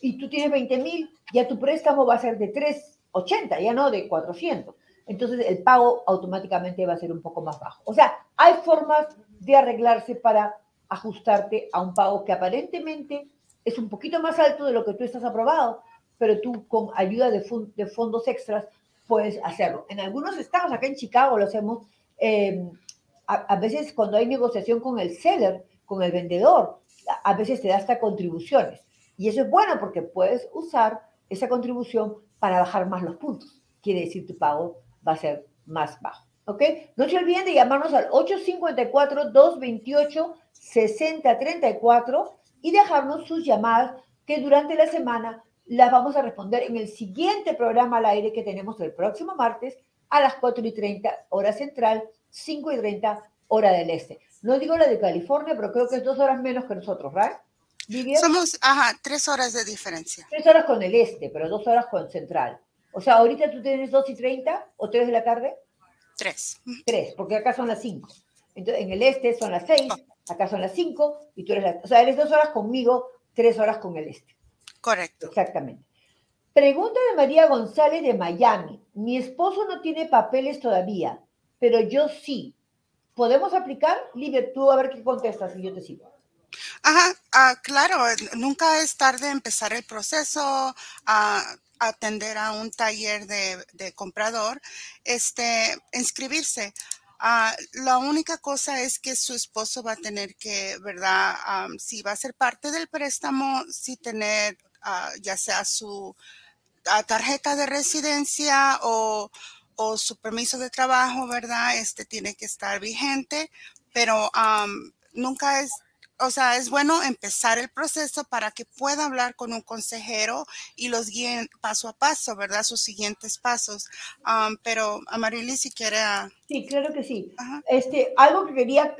y tú tienes 20 mil, ya tu préstamo va a ser de 380, ya no de 400. Entonces el pago automáticamente va a ser un poco más bajo. O sea, hay formas de arreglarse para ajustarte a un pago que aparentemente es un poquito más alto de lo que tú estás aprobado, pero tú con ayuda de, de fondos extras puedes hacerlo. En algunos estados, acá en Chicago lo hacemos, eh, a, veces cuando hay negociación con el seller, con el vendedor, a veces te da hasta contribuciones. Y eso es bueno porque puedes usar esa contribución para bajar más los puntos. Quiere decir tu pago va a ser más bajo. ¿Ok? No se olviden de llamarnos al 854-228-6034 y dejarnos sus llamadas que durante la semana las vamos a responder en el siguiente programa al aire que tenemos el próximo martes a las 4 y 30 hora central, 5 y 30 hora del este. No digo la de California, pero creo que es dos horas menos que nosotros, ¿right? Somos, ajá, tres horas de diferencia. Tres horas con el este, pero dos horas con central. O sea, ahorita tú tienes dos y 30 o tres de la tarde. Tres. Tres, porque acá son las cinco. Entonces, en el este son las seis, acá son las cinco, y tú eres la... O sea, eres dos horas conmigo, tres horas con el este. Correcto. Exactamente. Pregunta de María González de Miami. Mi esposo no tiene papeles todavía, pero yo sí. ¿Podemos aplicar? Libre, tú a ver qué contestas y yo te sigo. Ajá, ah, claro, nunca es tarde empezar el proceso, a atender a un taller de, comprador, este, inscribirse. Ah, la única cosa es que su esposo va a tener que, ¿verdad? si va a ser parte del préstamo, si tener ah, ya sea su tarjeta de residencia o, o, su permiso de trabajo, ¿verdad? Este tiene que estar vigente pero nunca es o sea, es bueno empezar el proceso para que pueda hablar con un consejero y los guíen paso a paso, ¿verdad? Sus siguientes pasos. pero Amarili, si quiere... Sí, claro que sí. Este, algo que quería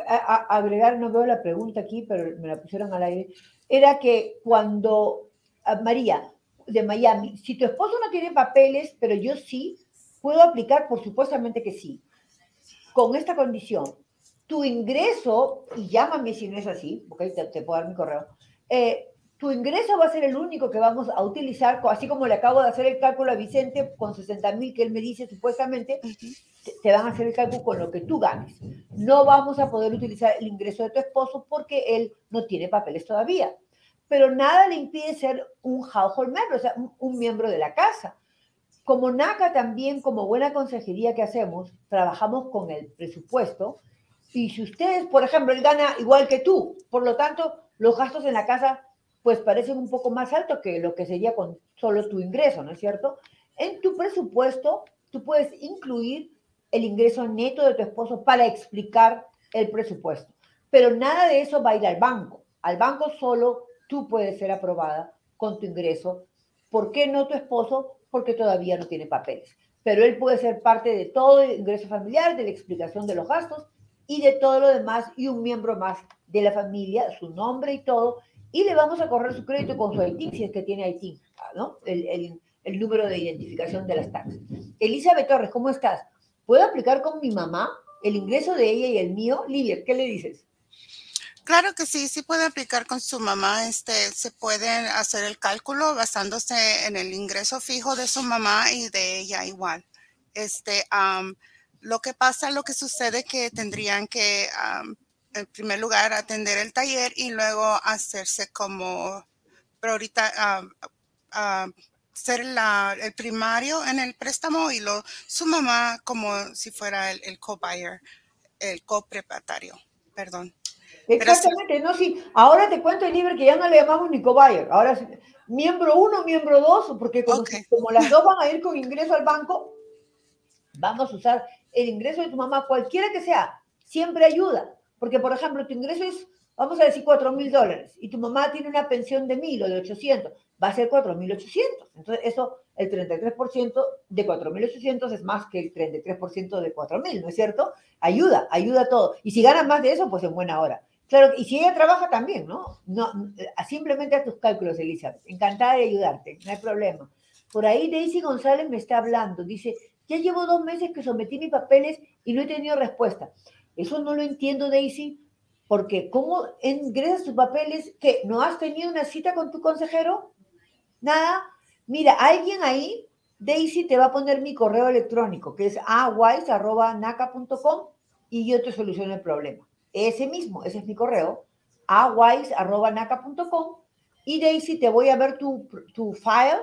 agregar, no veo la pregunta aquí, pero me la pusieron al aire, era que cuando, María, de Miami, si tu esposo no tiene papeles, pero yo sí, puedo aplicar, por supuestamente que sí, con esta condición tu ingreso, y llámame si no es así, porque te, te puedo dar mi correo, eh, tu ingreso va a ser el único que vamos a utilizar, así como le acabo de hacer el cálculo a Vicente con 60 mil que él me dice supuestamente, te, van a hacer el cálculo con lo que tú ganes. No vamos a poder utilizar el ingreso de tu esposo porque él no tiene papeles todavía. Pero nada le impide ser un household member, o sea, un miembro de la casa. Como NACA también, como buena consejería que hacemos, trabajamos con el presupuesto y si ustedes, por ejemplo, él gana igual que tú, por lo tanto, los gastos en la casa pues parecen un poco más altos que lo que sería con solo tu ingreso, ¿no es cierto? En tu presupuesto, tú puedes incluir el ingreso neto de tu esposo para explicar el presupuesto. Pero nada de eso va a ir al banco. Al banco solo tú puedes ser aprobada con tu ingreso. ¿Por qué no tu esposo? Porque todavía no tiene papeles. Pero él puede ser parte de todo el ingreso familiar, de la explicación de los gastos y de todo lo demás y un miembro más de la familia, su nombre y todo, y le vamos a correr su crédito con su ITIN, si es que tiene ITIN, ¿no? El, número de identificación de las taxas. Elizabeth Torres, ¿cómo estás? ¿Puedo aplicar con mi mamá el ingreso de ella y el mío? Lidia, ¿qué le dices? Claro que sí, sí puede aplicar con su mamá. Este, se puede hacer el cálculo basándose en el ingreso fijo de su mamá y de ella igual. Este, lo que pasa, lo que sucede que tendrían que, en primer lugar, atender el taller y luego hacerse como priorita, ser el primario en el préstamo y lo, su mamá como si fuera el, co-buyer, el coprepatario, perdón. Exactamente, no, sí. Ahora te cuento, Libre, que ya no le llamamos ni co-buyer. Ahora miembro uno, miembro dos, porque como las dos van a ir con ingreso al banco, vamos a usar el ingreso de tu mamá, cualquiera que sea, siempre ayuda. Porque, por ejemplo, tu ingreso es, vamos a decir, 4 mil dólares y tu mamá tiene una pensión de mil o de 800, va a ser 4 mil 800. Entonces, eso, el 33% de 4 mil 800 es más que el 33% de 4 mil, ¿no es cierto? Ayuda, ayuda todo. Y si ganas más de eso, pues en buena hora. Claro, y si ella trabaja también, ¿no? no simplemente a tus cálculos, Elizabeth. Encantada de ayudarte, no hay problema. Por ahí Daisy González me está hablando, dice, ya llevo dos meses que sometí mis papeles y no he tenido respuesta. Eso no lo entiendo, Daisy, porque ¿cómo ingresas tus papeles que no has tenido una cita con tu consejero? Nada. Mira, alguien ahí, Daisy, te va a poner mi correo electrónico, que es awise.naca.com y yo te soluciono el problema. Ese mismo, ese es mi correo, awise.naca.com y Daisy, te voy a ver tu, tu file,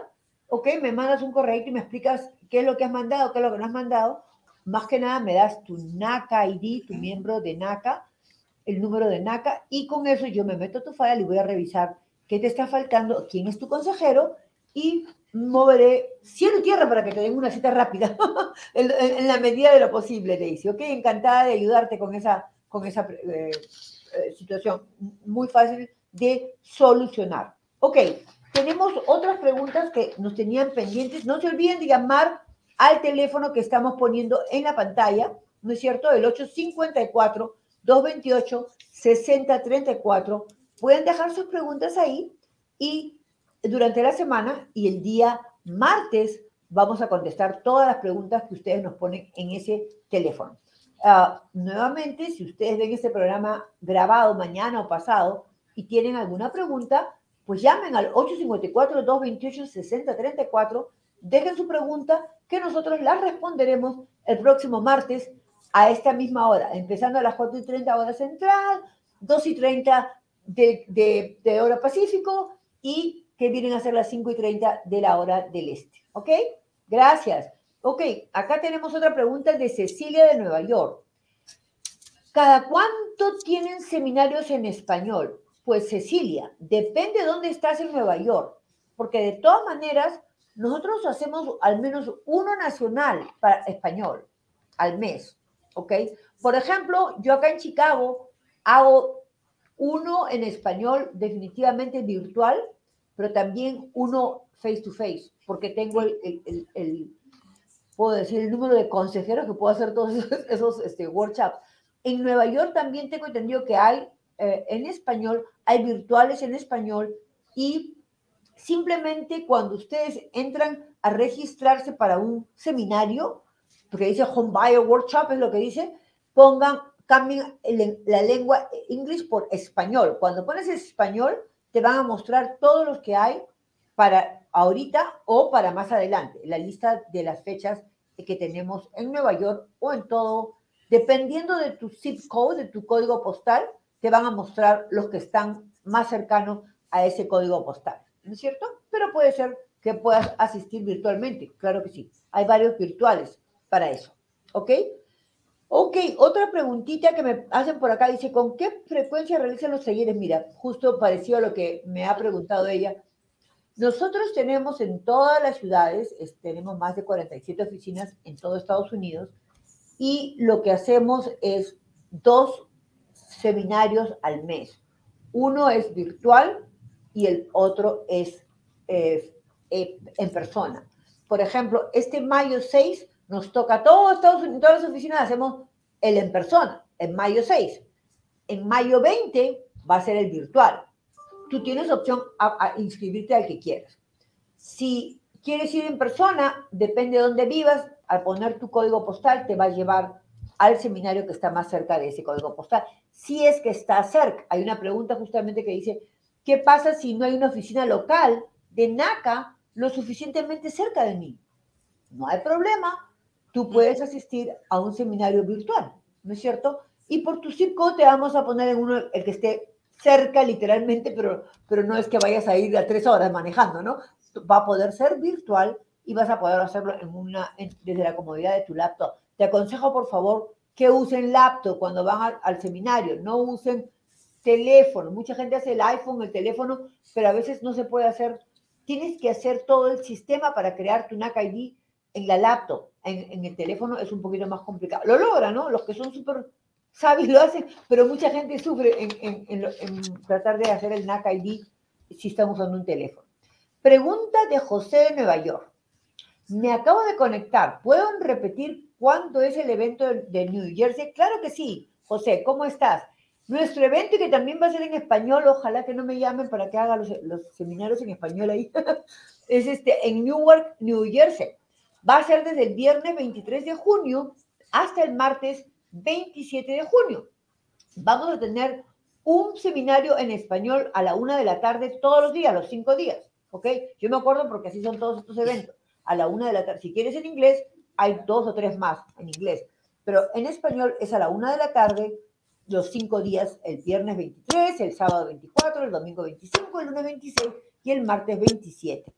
¿ok? Me mandas un correo y me explicas qué es lo que has mandado, qué es lo que no has mandado. Más que nada me das tu NACA ID, tu miembro de NACA, el número de NACA, y con eso yo me meto a tu file y voy a revisar qué te está faltando, quién es tu consejero, y moveré cielo y tierra para que te den una cita rápida, <laughs> en, la medida de lo posible, Daisy. Ok, encantada de ayudarte con esa, con esa eh, eh, situación muy fácil de solucionar. Ok, tenemos otras preguntas que nos tenían pendientes. No se olviden de llamar al teléfono que estamos poniendo en la pantalla, ¿no es cierto? El 854-228-6034. Pueden dejar sus preguntas ahí y durante la semana y el día martes vamos a contestar todas las preguntas que ustedes nos ponen en ese teléfono. Ah, nuevamente, si ustedes ven este programa grabado mañana o pasado y tienen alguna pregunta, pues llamen al 854-228-6034, dejen su pregunta que nosotros la responderemos el próximo martes a esta misma hora, empezando a las 4 y 30 hora central, 2 y 30 de, de, hora pacífico y que vienen a ser las 5 y 30 de la hora del este. ¿Ok? Gracias. Ok, acá tenemos otra pregunta de Cecilia de Nueva York. ¿Cada cuánto tienen seminarios en español? Pues Cecilia, depende de dónde estás en Nueva York, porque de todas maneras nosotros hacemos al menos uno nacional para español al mes. ¿ok? Por ejemplo, yo acá en Chicago hago uno en español definitivamente virtual, pero también uno face to face, porque tengo el, puedo decir, el número de consejeros que puedo hacer todos <laughs> esos, este, workshops. En Nueva York también tengo entendido que hay eh, en español, hay virtuales en español y simplemente cuando ustedes entran a registrarse para un seminario, porque dice Home Buyer Workshop, es lo que dice, pongan, cambien la lengua inglés por español. Cuando pones español, te van a mostrar todos los que hay para ahorita o para más adelante, la lista de las fechas que tenemos en Nueva York o en todo, dependiendo de tu zip code, de tu código postal, te van a mostrar los que están más cercanos a ese código postal, ¿no es cierto? Pero puede ser que puedas asistir virtualmente, claro que sí. Hay varios virtuales para eso, ¿ok? Ok, otra preguntita que me hacen por acá, dice, ¿con qué frecuencia realizan los talleres? Mira, justo parecido a lo que me ha preguntado ella. Nosotros tenemos en todas las ciudades, tenemos más de 47 oficinas en todo Estados Unidos, y lo que hacemos es dos seminarios al mes. Uno es virtual y el otro es eh, eh, en persona. Por ejemplo, este mayo 6 nos toca a todos Estados Unidos, todas las oficinas hacemos el en persona, en mayo 6. En mayo 20 va a ser el virtual. Tú tienes opción a, inscribirte al que quieras. Si quieres ir en persona, depende de dónde vivas, al poner tu código postal te va a llevar al seminario que está más cerca de ese código postal. Si es que está cerca, hay una pregunta justamente que dice, ¿qué pasa si no hay una oficina local de NACA lo suficientemente cerca de mí? No hay problema, tú puedes asistir a un seminario virtual, ¿no es cierto? Y por tu circo te vamos a poner en uno, el que esté cerca literalmente, pero, pero no es que vayas a ir a tres horas manejando, ¿no? Va a poder ser virtual y vas a poder hacerlo en una, desde la comodidad de tu laptop. Te aconsejo, por favor, que usen laptop cuando van al, seminario, no usen teléfono. Mucha gente hace el iPhone, el teléfono, pero a veces no se puede hacer. Tienes que hacer todo el sistema para crear tu NAC ID en la laptop, en, el teléfono es un poquito más complicado. Lo logra, ¿no? Los que son súper sabios lo hacen, pero mucha gente sufre en, tratar de hacer el NAC ID si están usando un teléfono. Pregunta de José de Nueva York. Me acabo de conectar. ¿Puedo repetir cuándo es el evento de New Jersey? Claro que sí. José, ¿cómo estás? Nuestro evento, que también va a ser en español, ojalá que no me llamen para que haga los, los seminarios en español ahí, <laughs> es este, en Newark, New Jersey va a ser desde el viernes 23 de junio hasta el martes 27 de junio. Vamos a tener un seminario en español a la una de la tarde todos los días, los cinco días, ¿ok? Yo me acuerdo porque así son todos estos eventos. A la una de la tarde. Si quieres en inglés, hay dos o tres más en inglés. Pero en español es a la una de la tarde, los cinco días, el viernes 23, el sábado 24, el domingo 25, el lunes 26 y el martes 27.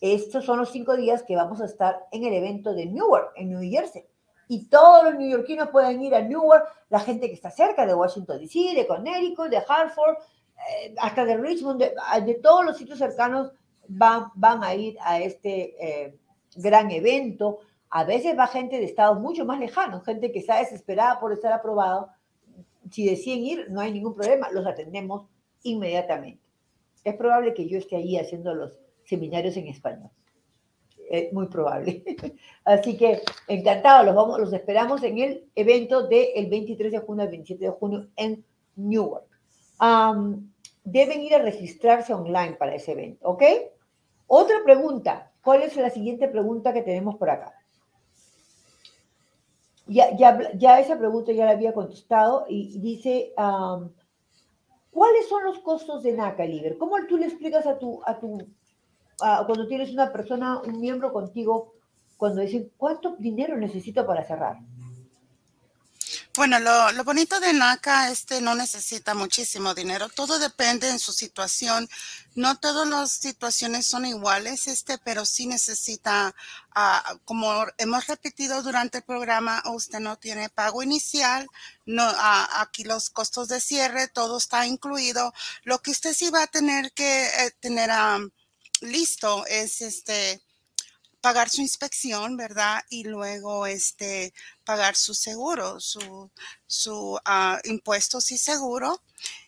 Estos son los cinco días que vamos a estar en el evento de Newark, en New Jersey. Y todos los neoyorquinos pueden ir a Newark, la gente que está cerca de Washington DC, de Connecticut, de Hartford, eh, hasta de Richmond, de, todos los sitios cercanos van, van a ir a este eh, gran evento. A veces va gente de estados mucho más lejanos, gente que está desesperada por estar aprobado. Si deciden ir, no hay ningún problema, los atendemos inmediatamente. Es probable que yo esté ahí haciendo los seminarios en español. Es muy probable. <laughs> Así que encantado, los, vamos, los esperamos en el evento del 23 de junio al 27 de junio en Newark. deben ir a registrarse online para ese evento, ¿ok? Otra pregunta. ¿Cuál es la siguiente pregunta que tenemos por acá? Ya, ya, ya esa pregunta ya la había contestado y dice, ¿cuáles son los costos de NACA, Liber? ¿Cómo tú le explicas a tu, a tu cuando tienes una persona, un miembro contigo, cuando dicen, ¿cuánto dinero necesito para cerrar? Bueno, lo, bonito de NACA este no necesita muchísimo dinero. Todo depende en su situación. No todas las situaciones son iguales, este, pero sí necesita, uh, como hemos repetido durante el programa, usted no tiene pago inicial, no, uh, aquí los costos de cierre, todo está incluido. Lo que usted sí va a tener que eh, tener a listo es este pagar su inspección, ¿verdad? Y luego este, pagar su seguro, su, su ah, impuestos y seguro.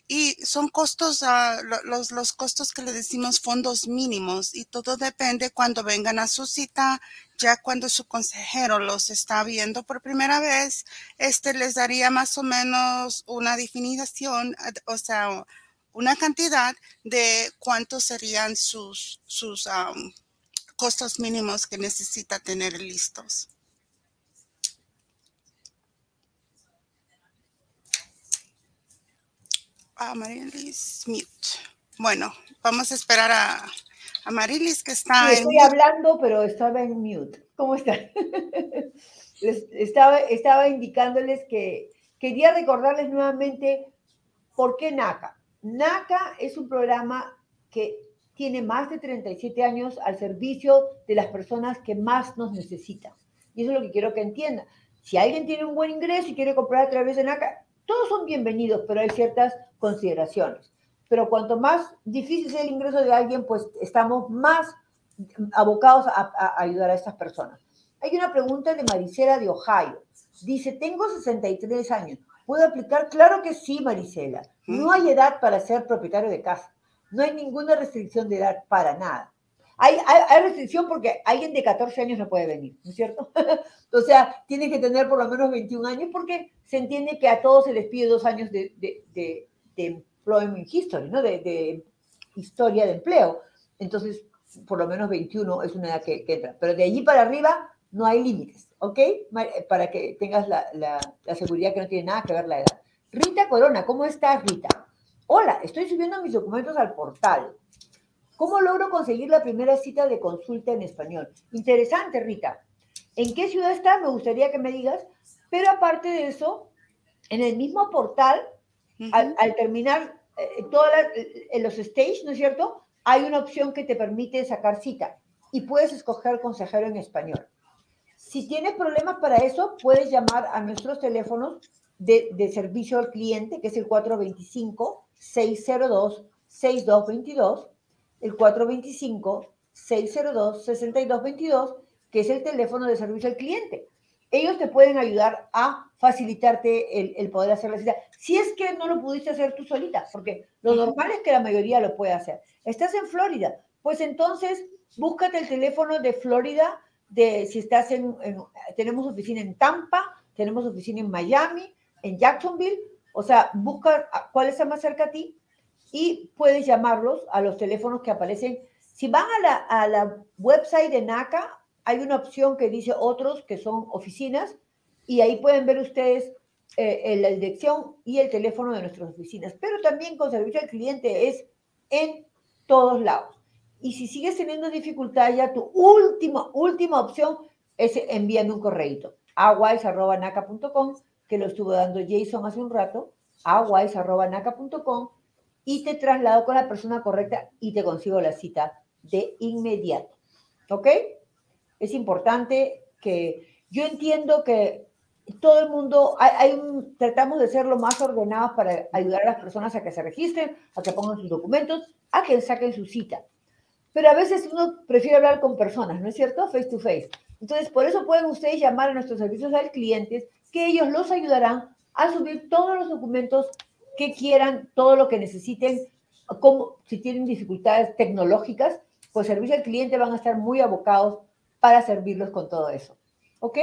Y son costos, ah, los, los costos que le decimos fondos mínimos y todo depende cuando vengan a su cita, ya cuando su consejero los está viendo por primera vez, este les daría más o menos una definición, o sea, una cantidad de cuántos serían sus, sus costos mínimos que necesita tener listos. Ah, Marilis, mute. Bueno, vamos a esperar a, a Marilis que está sí, estoy hablando, pero estaba en mute. ¿Cómo están? <laughs> estaba, estaba indicándoles que quería recordarles nuevamente por qué NACA. NACA es un programa que tiene más de 37 años al servicio de las personas que más nos necesitan. Y eso es lo que quiero que entiendan. Si alguien tiene un buen ingreso y quiere comprar a través de NACA, todos son bienvenidos, pero hay ciertas consideraciones. Pero cuanto más difícil sea el ingreso de alguien, pues estamos más abocados a, ayudar a estas personas. Hay una pregunta de Maricela de Ohio. Dice, tengo 63 años. ¿Puedo aplicar? Claro que sí, Maricela. No hay edad para ser propietario de casa. No hay ninguna restricción de edad para nada. Hay, hay, restricción porque alguien de 14 años no puede venir, ¿no es cierto? <laughs> o sea, tiene que tener por lo menos 21 años porque se entiende que a todos se les pide dos años de, de, de, de employment history, ¿no? De, historia de empleo. Entonces, por lo menos 21 es una edad que, entra. Pero de allí para arriba no hay límites, ¿ok? Para que tengas la, la, la seguridad que no tiene nada que ver la edad. Rita Corona, ¿cómo estás, Rita? Hola, estoy subiendo mis documentos al portal. ¿Cómo logro conseguir la primera cita de consulta en español? Interesante, Rita. ¿En qué ciudad estás? Me gustaría que me digas. Pero aparte de eso, en el mismo portal, al, terminar eh, todas en los stage, ¿no es cierto? Hay una opción que te permite sacar cita y puedes escoger consejero en español. Si tienes problemas para eso, puedes llamar a nuestros teléfonos de, de servicio al cliente, que es el 425 602-6222, el 425-602-6222, que es el teléfono de servicio al cliente. Ellos te pueden ayudar a facilitarte el, poder hacer la cita. Si es que no lo pudiste hacer tú solita, porque lo normal es que la mayoría lo puede hacer. Estás en Florida, pues entonces búscate el teléfono de Florida, de si estás en, en tenemos oficina en Tampa, tenemos oficina en Miami, en Jacksonville, o sea, busca cuál está más cerca a ti y puedes llamarlos a los teléfonos que aparecen. Si van a la, a la website de NACA, hay una opción que dice otros, que son oficinas, y ahí pueden ver ustedes eh, la dirección y el teléfono de nuestras oficinas. Pero también con servicio al cliente es en todos lados. Y si sigues teniendo dificultad, ya tu última, última opción es enviando un correo a que lo estuvo dando Jason hace un rato, a y te traslado con la persona correcta y te consigo la cita de inmediato. ¿Ok? Es importante que yo entiendo que todo el mundo, hay, tratamos de ser lo más ordenados para ayudar a las personas a que se registren, a que pongan sus documentos, a que saquen su cita. Pero a veces uno prefiere hablar con personas, ¿no es cierto? Face to face. Entonces, por eso pueden ustedes llamar a nuestros servicios al clientes que ellos los ayudarán a subir todos los documentos que quieran, todo lo que necesiten, como si tienen dificultades tecnológicas, pues servicio al cliente van a estar muy abocados para servirlos con todo eso. ¿Ok?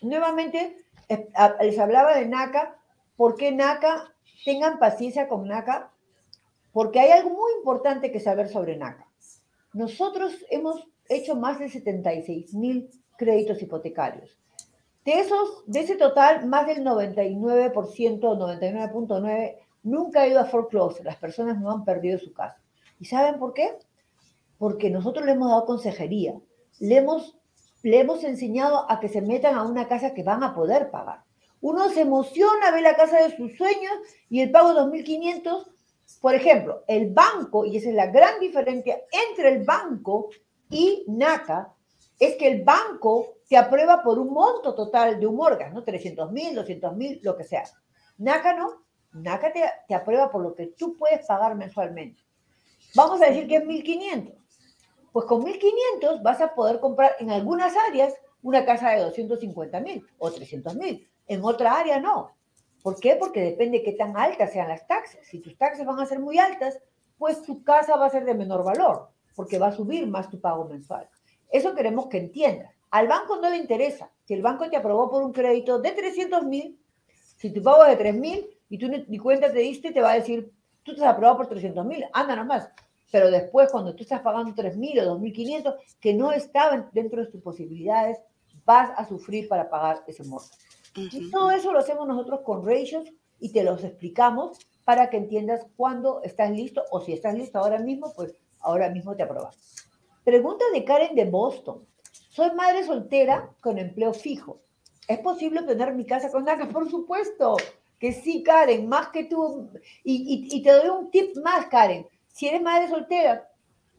Nuevamente, eh, les hablaba de NACA. ¿Por qué NACA? Tengan paciencia con NACA, porque hay algo muy importante que saber sobre NACA. Nosotros hemos hecho más de 76 mil créditos hipotecarios. De esos, de ese total, más del 99%, 99.9%, nunca ha ido a foreclosure. Las personas no han perdido su casa. ¿Y saben por qué? Porque nosotros le hemos dado consejería. Le hemos, le hemos enseñado a que se metan a una casa que van a poder pagar. Uno se emociona, ve la casa de sus sueños y el pago de 2.500. Por ejemplo, el banco, y esa es la gran diferencia entre el banco y NACA, es que el banco te aprueba por un monto total de un órgano, ¿no? 300 mil, 200 mil, lo que sea. NACA no. NACA te, te, aprueba por lo que tú puedes pagar mensualmente. Vamos a decir que es 1.500. Pues con 1.500 vas a poder comprar en algunas áreas una casa de 250 mil o 300 mil. En otra área no. ¿Por qué? Porque depende de qué tan altas sean las taxas. Si tus taxas van a ser muy altas, pues tu casa va a ser de menor valor, porque va a subir más tu pago mensual. Eso queremos que entiendas. Al banco no le interesa. Si el banco te aprobó por un crédito de 300 mil, si tu pago es de 3 mil y tú ni cuenta te diste, te va a decir, tú estás aprobado por 300 mil, anda nomás. Pero después, cuando tú estás pagando 3 mil o 2.500, que no estaban dentro de tus posibilidades, vas a sufrir para pagar ese mortgage. Y todo eso lo hacemos nosotros con ratios y te los explicamos para que entiendas cuándo estás listo o si estás listo ahora mismo, pues ahora mismo te aprobamos. Pregunta de Karen de Boston. Soy madre soltera con empleo fijo. ¿Es posible obtener mi casa con DACA? <laughs> Por supuesto que sí, Karen, más que tú. Y, y, te doy un tip más, Karen. Si eres madre soltera,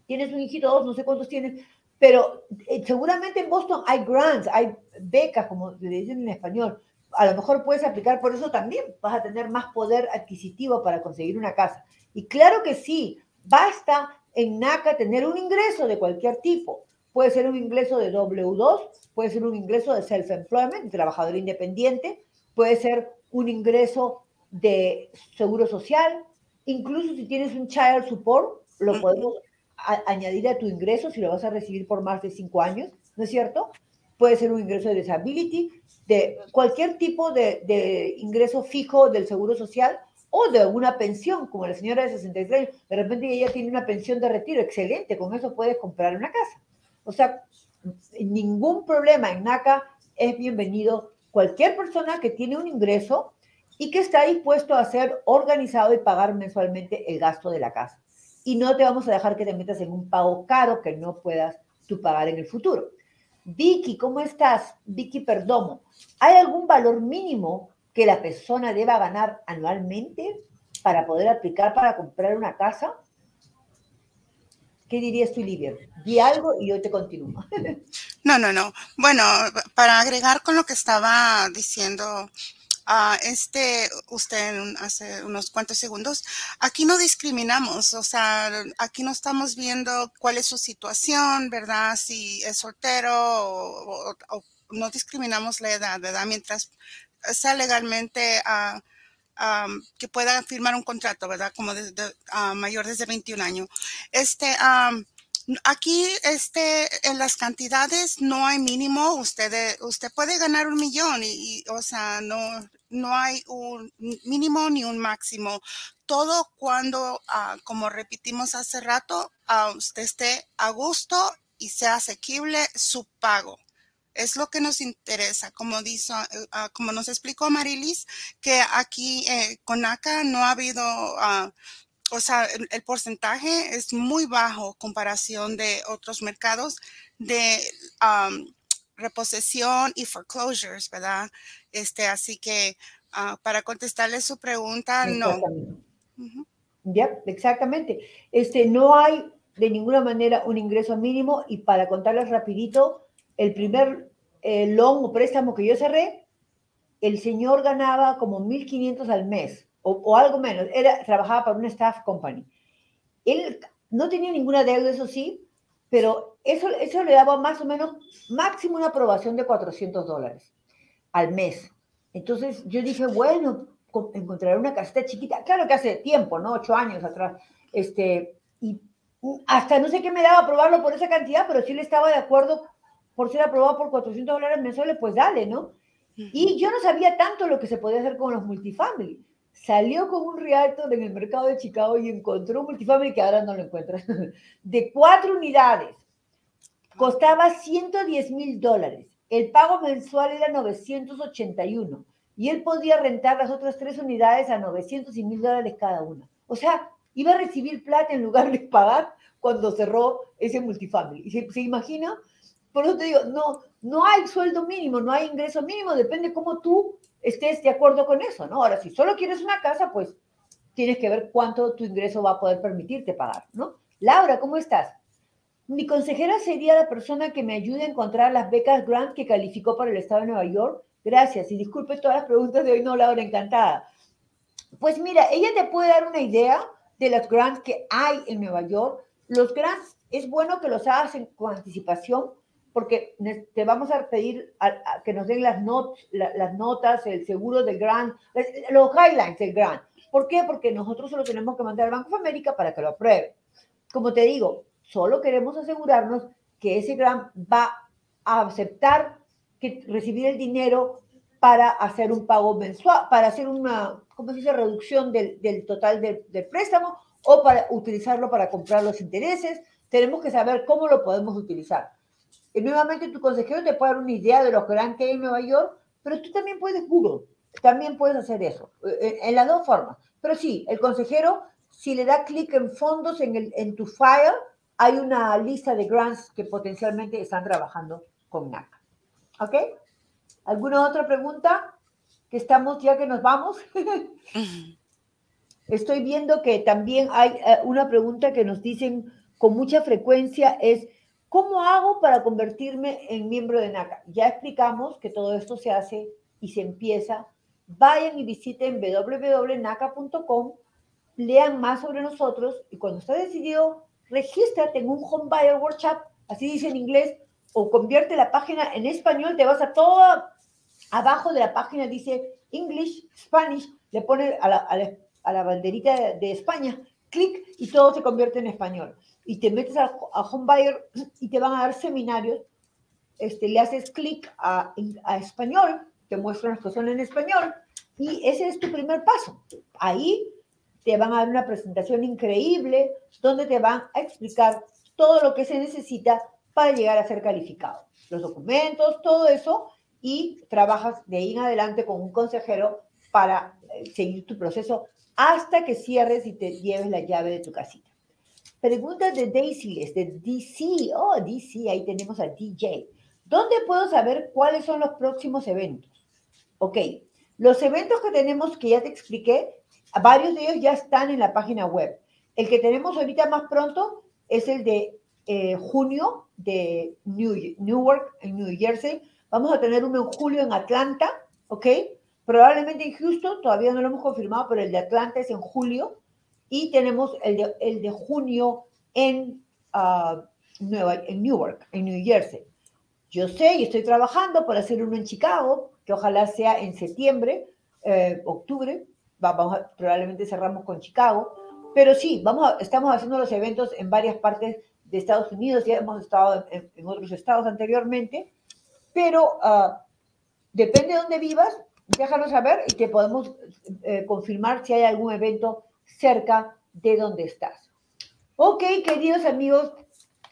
tienes un hijito, dos, no sé cuántos tienes, pero eh, seguramente en Boston hay grants, hay becas, como le dicen en español. A lo mejor puedes aplicar por eso también. Vas a tener más poder adquisitivo para conseguir una casa. Y claro que sí, basta en NACA tener un ingreso de cualquier tipo. Puede ser un ingreso de W2, puede ser un ingreso de self-employment, trabajador independiente, puede ser un ingreso de seguro social, incluso si tienes un child support, lo podemos añadir a tu ingreso si lo vas a recibir por más de cinco años, ¿no es cierto? Puede ser un ingreso de disability, de cualquier tipo de, de ingreso fijo del seguro social o de una pensión, como la señora de 63 años, de repente ella tiene una pensión de retiro, excelente, con eso puedes comprar una casa. O sea, ningún problema en NACA es bienvenido cualquier persona que tiene un ingreso y que está dispuesto a ser organizado y pagar mensualmente el gasto de la casa y no te vamos a dejar que te metas en un pago caro que no puedas tú pagar en el futuro. Vicky, ¿cómo estás? Vicky Perdomo, ¿hay algún valor mínimo que la persona deba ganar anualmente para poder aplicar para comprar una casa? ¿Qué dirías tú, Livia? Di algo y yo te continúo. No, no, no. Bueno, para agregar con lo que estaba diciendo uh, este, usted hace unos cuantos segundos, aquí no discriminamos, o sea, aquí no estamos viendo cuál es su situación, ¿verdad? Si es soltero o, no discriminamos la edad, ¿verdad? Mientras sea legalmente uh, um, que pueda firmar un contrato, ¿verdad? Como de, uh, mayor desde 21 años. Este, um, Aquí, este, en las cantidades no hay mínimo. Usted, usted puede ganar un millón y, o sea, no, no hay un mínimo ni un máximo. Todo cuando, ah, como repetimos hace rato, a usted esté a gusto y sea asequible su pago. Es lo que nos interesa, como dice, eh, ah, como nos explicó Marilis, que aquí eh, con ACA no ha habido uh, o sea, el, porcentaje es muy bajo comparación de otros mercados de reposición y foreclosures, ¿verdad? Este, así que ah, para contestarle su pregunta, no. Ya, exactamente. Este, no hay de ninguna manera un ingreso mínimo y para contarles rapidito, el primer eh, loan o préstamo que yo cerré, el señor ganaba como 1.500 al mes o, algo menos, era, trabajaba para una staff company. Él no tenía ninguna deuda, eso sí, pero eso, eso le daba más o menos máximo una aprobación de 400 dólares al mes. Entonces yo dije, bueno, encontrar una casita chiquita, claro que hace tiempo, ¿no? Ocho años atrás, este, y hasta no sé qué me daba aprobarlo por esa cantidad, pero si le estaba de acuerdo por ser aprobado por 400 dólares mensuales, pues dale, ¿no? Y yo no sabía tanto lo que se podía hacer con los multifamily salió con un realtor en el mercado de Chicago y encontró un multifamily que ahora no lo encuentra, <laughs> de cuatro unidades. Costaba 110 mil dólares. El pago mensual era 981 y él podía rentar las otras tres unidades a 900 y mil dólares cada una. O sea, iba a recibir plata en lugar de pagar cuando cerró ese multifamily. ¿Se, se imagina? Por eso te digo, no, no hay sueldo mínimo, no hay ingreso mínimo, depende cómo tú estés de acuerdo con eso, ¿no? Ahora, si solo quieres una casa, pues tienes que ver cuánto tu ingreso va a poder permitirte pagar, ¿no? Laura, ¿cómo estás? Mi consejera sería la persona que me ayude a encontrar las becas Grant que calificó para el Estado de Nueva York. Gracias y disculpe todas las preguntas de hoy, no, Laura, encantada. Pues mira, ella te puede dar una idea de las grants que hay en Nueva York. Los grants es bueno que los hagas con anticipación porque te vamos a pedir a, que nos den las, las notas, el seguro del grant, los guidelines del grant. ¿Por qué? Porque nosotros solo tenemos que mandar al Banco de América para que lo apruebe. Como te digo, solo queremos asegurarnos que ese grant va a aceptar que recibir el dinero para hacer un pago mensual, para hacer una, ¿cómo se dice?, reducción del, del total del, del préstamo o para utilizarlo para comprar los intereses. Tenemos que saber cómo lo podemos utilizar. Nuevamente tu consejero te puede dar una idea de los gran que hay en Nueva York, pero tú también puedes Google, también puedes hacer eso, eh, eh, en, las dos formas. Pero sí, el consejero, si le da clic en fondos en, el, en tu file, hay una lista de grants que potencialmente están trabajando con NACA. ¿Ok? ¿Alguna otra pregunta? Que estamos ya que nos vamos. <laughs> Estoy viendo que también hay eh, una pregunta que nos dicen con mucha frecuencia es ¿Cómo hago para convertirme en miembro de NACA? Ya explicamos que todo esto se hace y se empieza. Vayan y visiten www.naca.com, lean más sobre nosotros y cuando estés decidido, regístrate en un Home Buyer Workshop, así dice en inglés, o convierte la página en español, te vas a todo, abajo de la página dice English, Spanish, le pones a la, banderita de, de España, clic y todo se convierte en español y te metes a, a Homebuyer y te van a dar seminarios, este, le haces clic a, a, español, te muestran las cosas en español y ese es tu primer paso. Ahí te van a dar una presentación increíble donde te van a explicar todo lo que se necesita para llegar a ser calificado. Los documentos, todo eso, y trabajas de ahí en adelante con un consejero para eh, seguir tu proceso hasta que cierres y te lleves la llave de tu casita. Preguntas de Daisy, de DC. Oh, DC, ahí tenemos a DJ. ¿Dónde puedo saber cuáles son los próximos eventos? Ok, los eventos que tenemos, que ya te expliqué, varios de ellos ya están en la página web. El que tenemos ahorita más pronto es el de eh, junio de New, Newark, en New Jersey. Vamos a tener uno en julio en Atlanta, ¿ok? Probablemente en Houston, todavía no lo hemos confirmado, pero el de Atlanta es en julio y tenemos el de, el de junio en, uh, Nueva, en Newark, en New Jersey. Yo sé y estoy trabajando para hacer uno en Chicago, que ojalá sea en septiembre, eh, octubre. Vamos probablemente cerramos con Chicago. Pero sí, vamos estamos haciendo los eventos en varias partes de Estados Unidos. Ya hemos estado en, otros estados anteriormente. Pero uh, depende de dónde vivas, déjanos saber y te podemos eh, confirmar si hay algún evento cerca de donde estás. Ok, queridos amigos,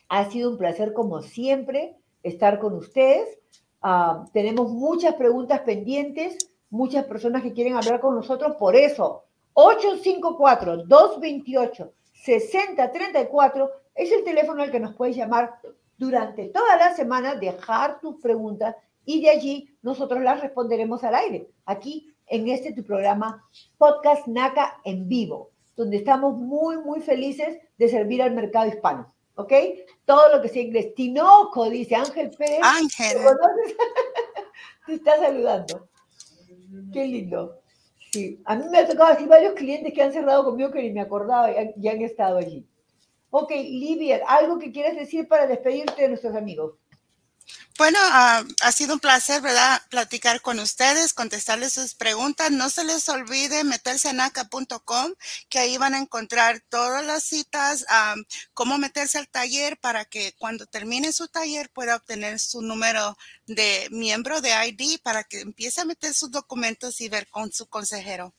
ha sido un placer como siempre estar con ustedes. Ah, tenemos muchas preguntas pendientes, muchas personas que quieren hablar con nosotros, por eso 854-228-6034 es el teléfono al que nos puedes llamar durante toda la semana, dejar tus preguntas y de allí nosotros las responderemos al aire, aquí en este tu programa Podcast NACA en vivo, donde estamos muy, muy felices de servir al mercado hispano. ¿Ok? Todo lo que sea inglés. Tinoco, dice Ángel Pérez. Ángel. <laughs> ¿Te, está saludando. Qué lindo. Sí, a mí me ha tocado así varios clientes que han cerrado conmigo que ni me acordaba y han, estado allí. Ok, Livia, ¿algo que quieres decir para despedirte de nuestros amigos? Bueno, ah, ha sido un placer, ¿verdad? Platicar con ustedes, contestarles sus preguntas. No se les olvide meterse en naca.com, que ahí van a encontrar todas las citas, ah, cómo meterse al taller para que cuando termine su taller pueda obtener su número de miembro de ID para que empiece a meter sus documentos y ver con su consejero.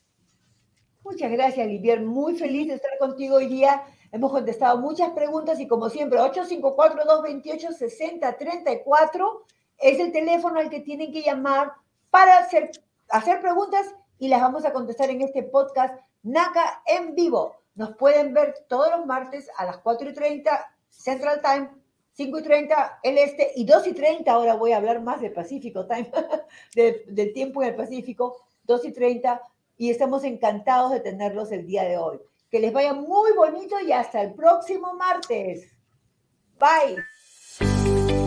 Muchas gracias, Livier. Muy feliz de estar contigo hoy día Hemos contestado muchas preguntas y como siempre, 854-228-6034 es el teléfono al que tienen que llamar para hacer, hacer preguntas y las vamos a contestar en este podcast NACA en vivo. Nos pueden ver todos los martes a las 4 y 30 Central Time, 5 y 30 el este y 2 y 30. Ahora voy a hablar más de Pacífico Time, <laughs> del tiempo en el Pacífico, 2 y 30. Y estamos encantados de tenerlos el día de hoy. Que les vaya muy bonito y hasta el próximo martes. Bye.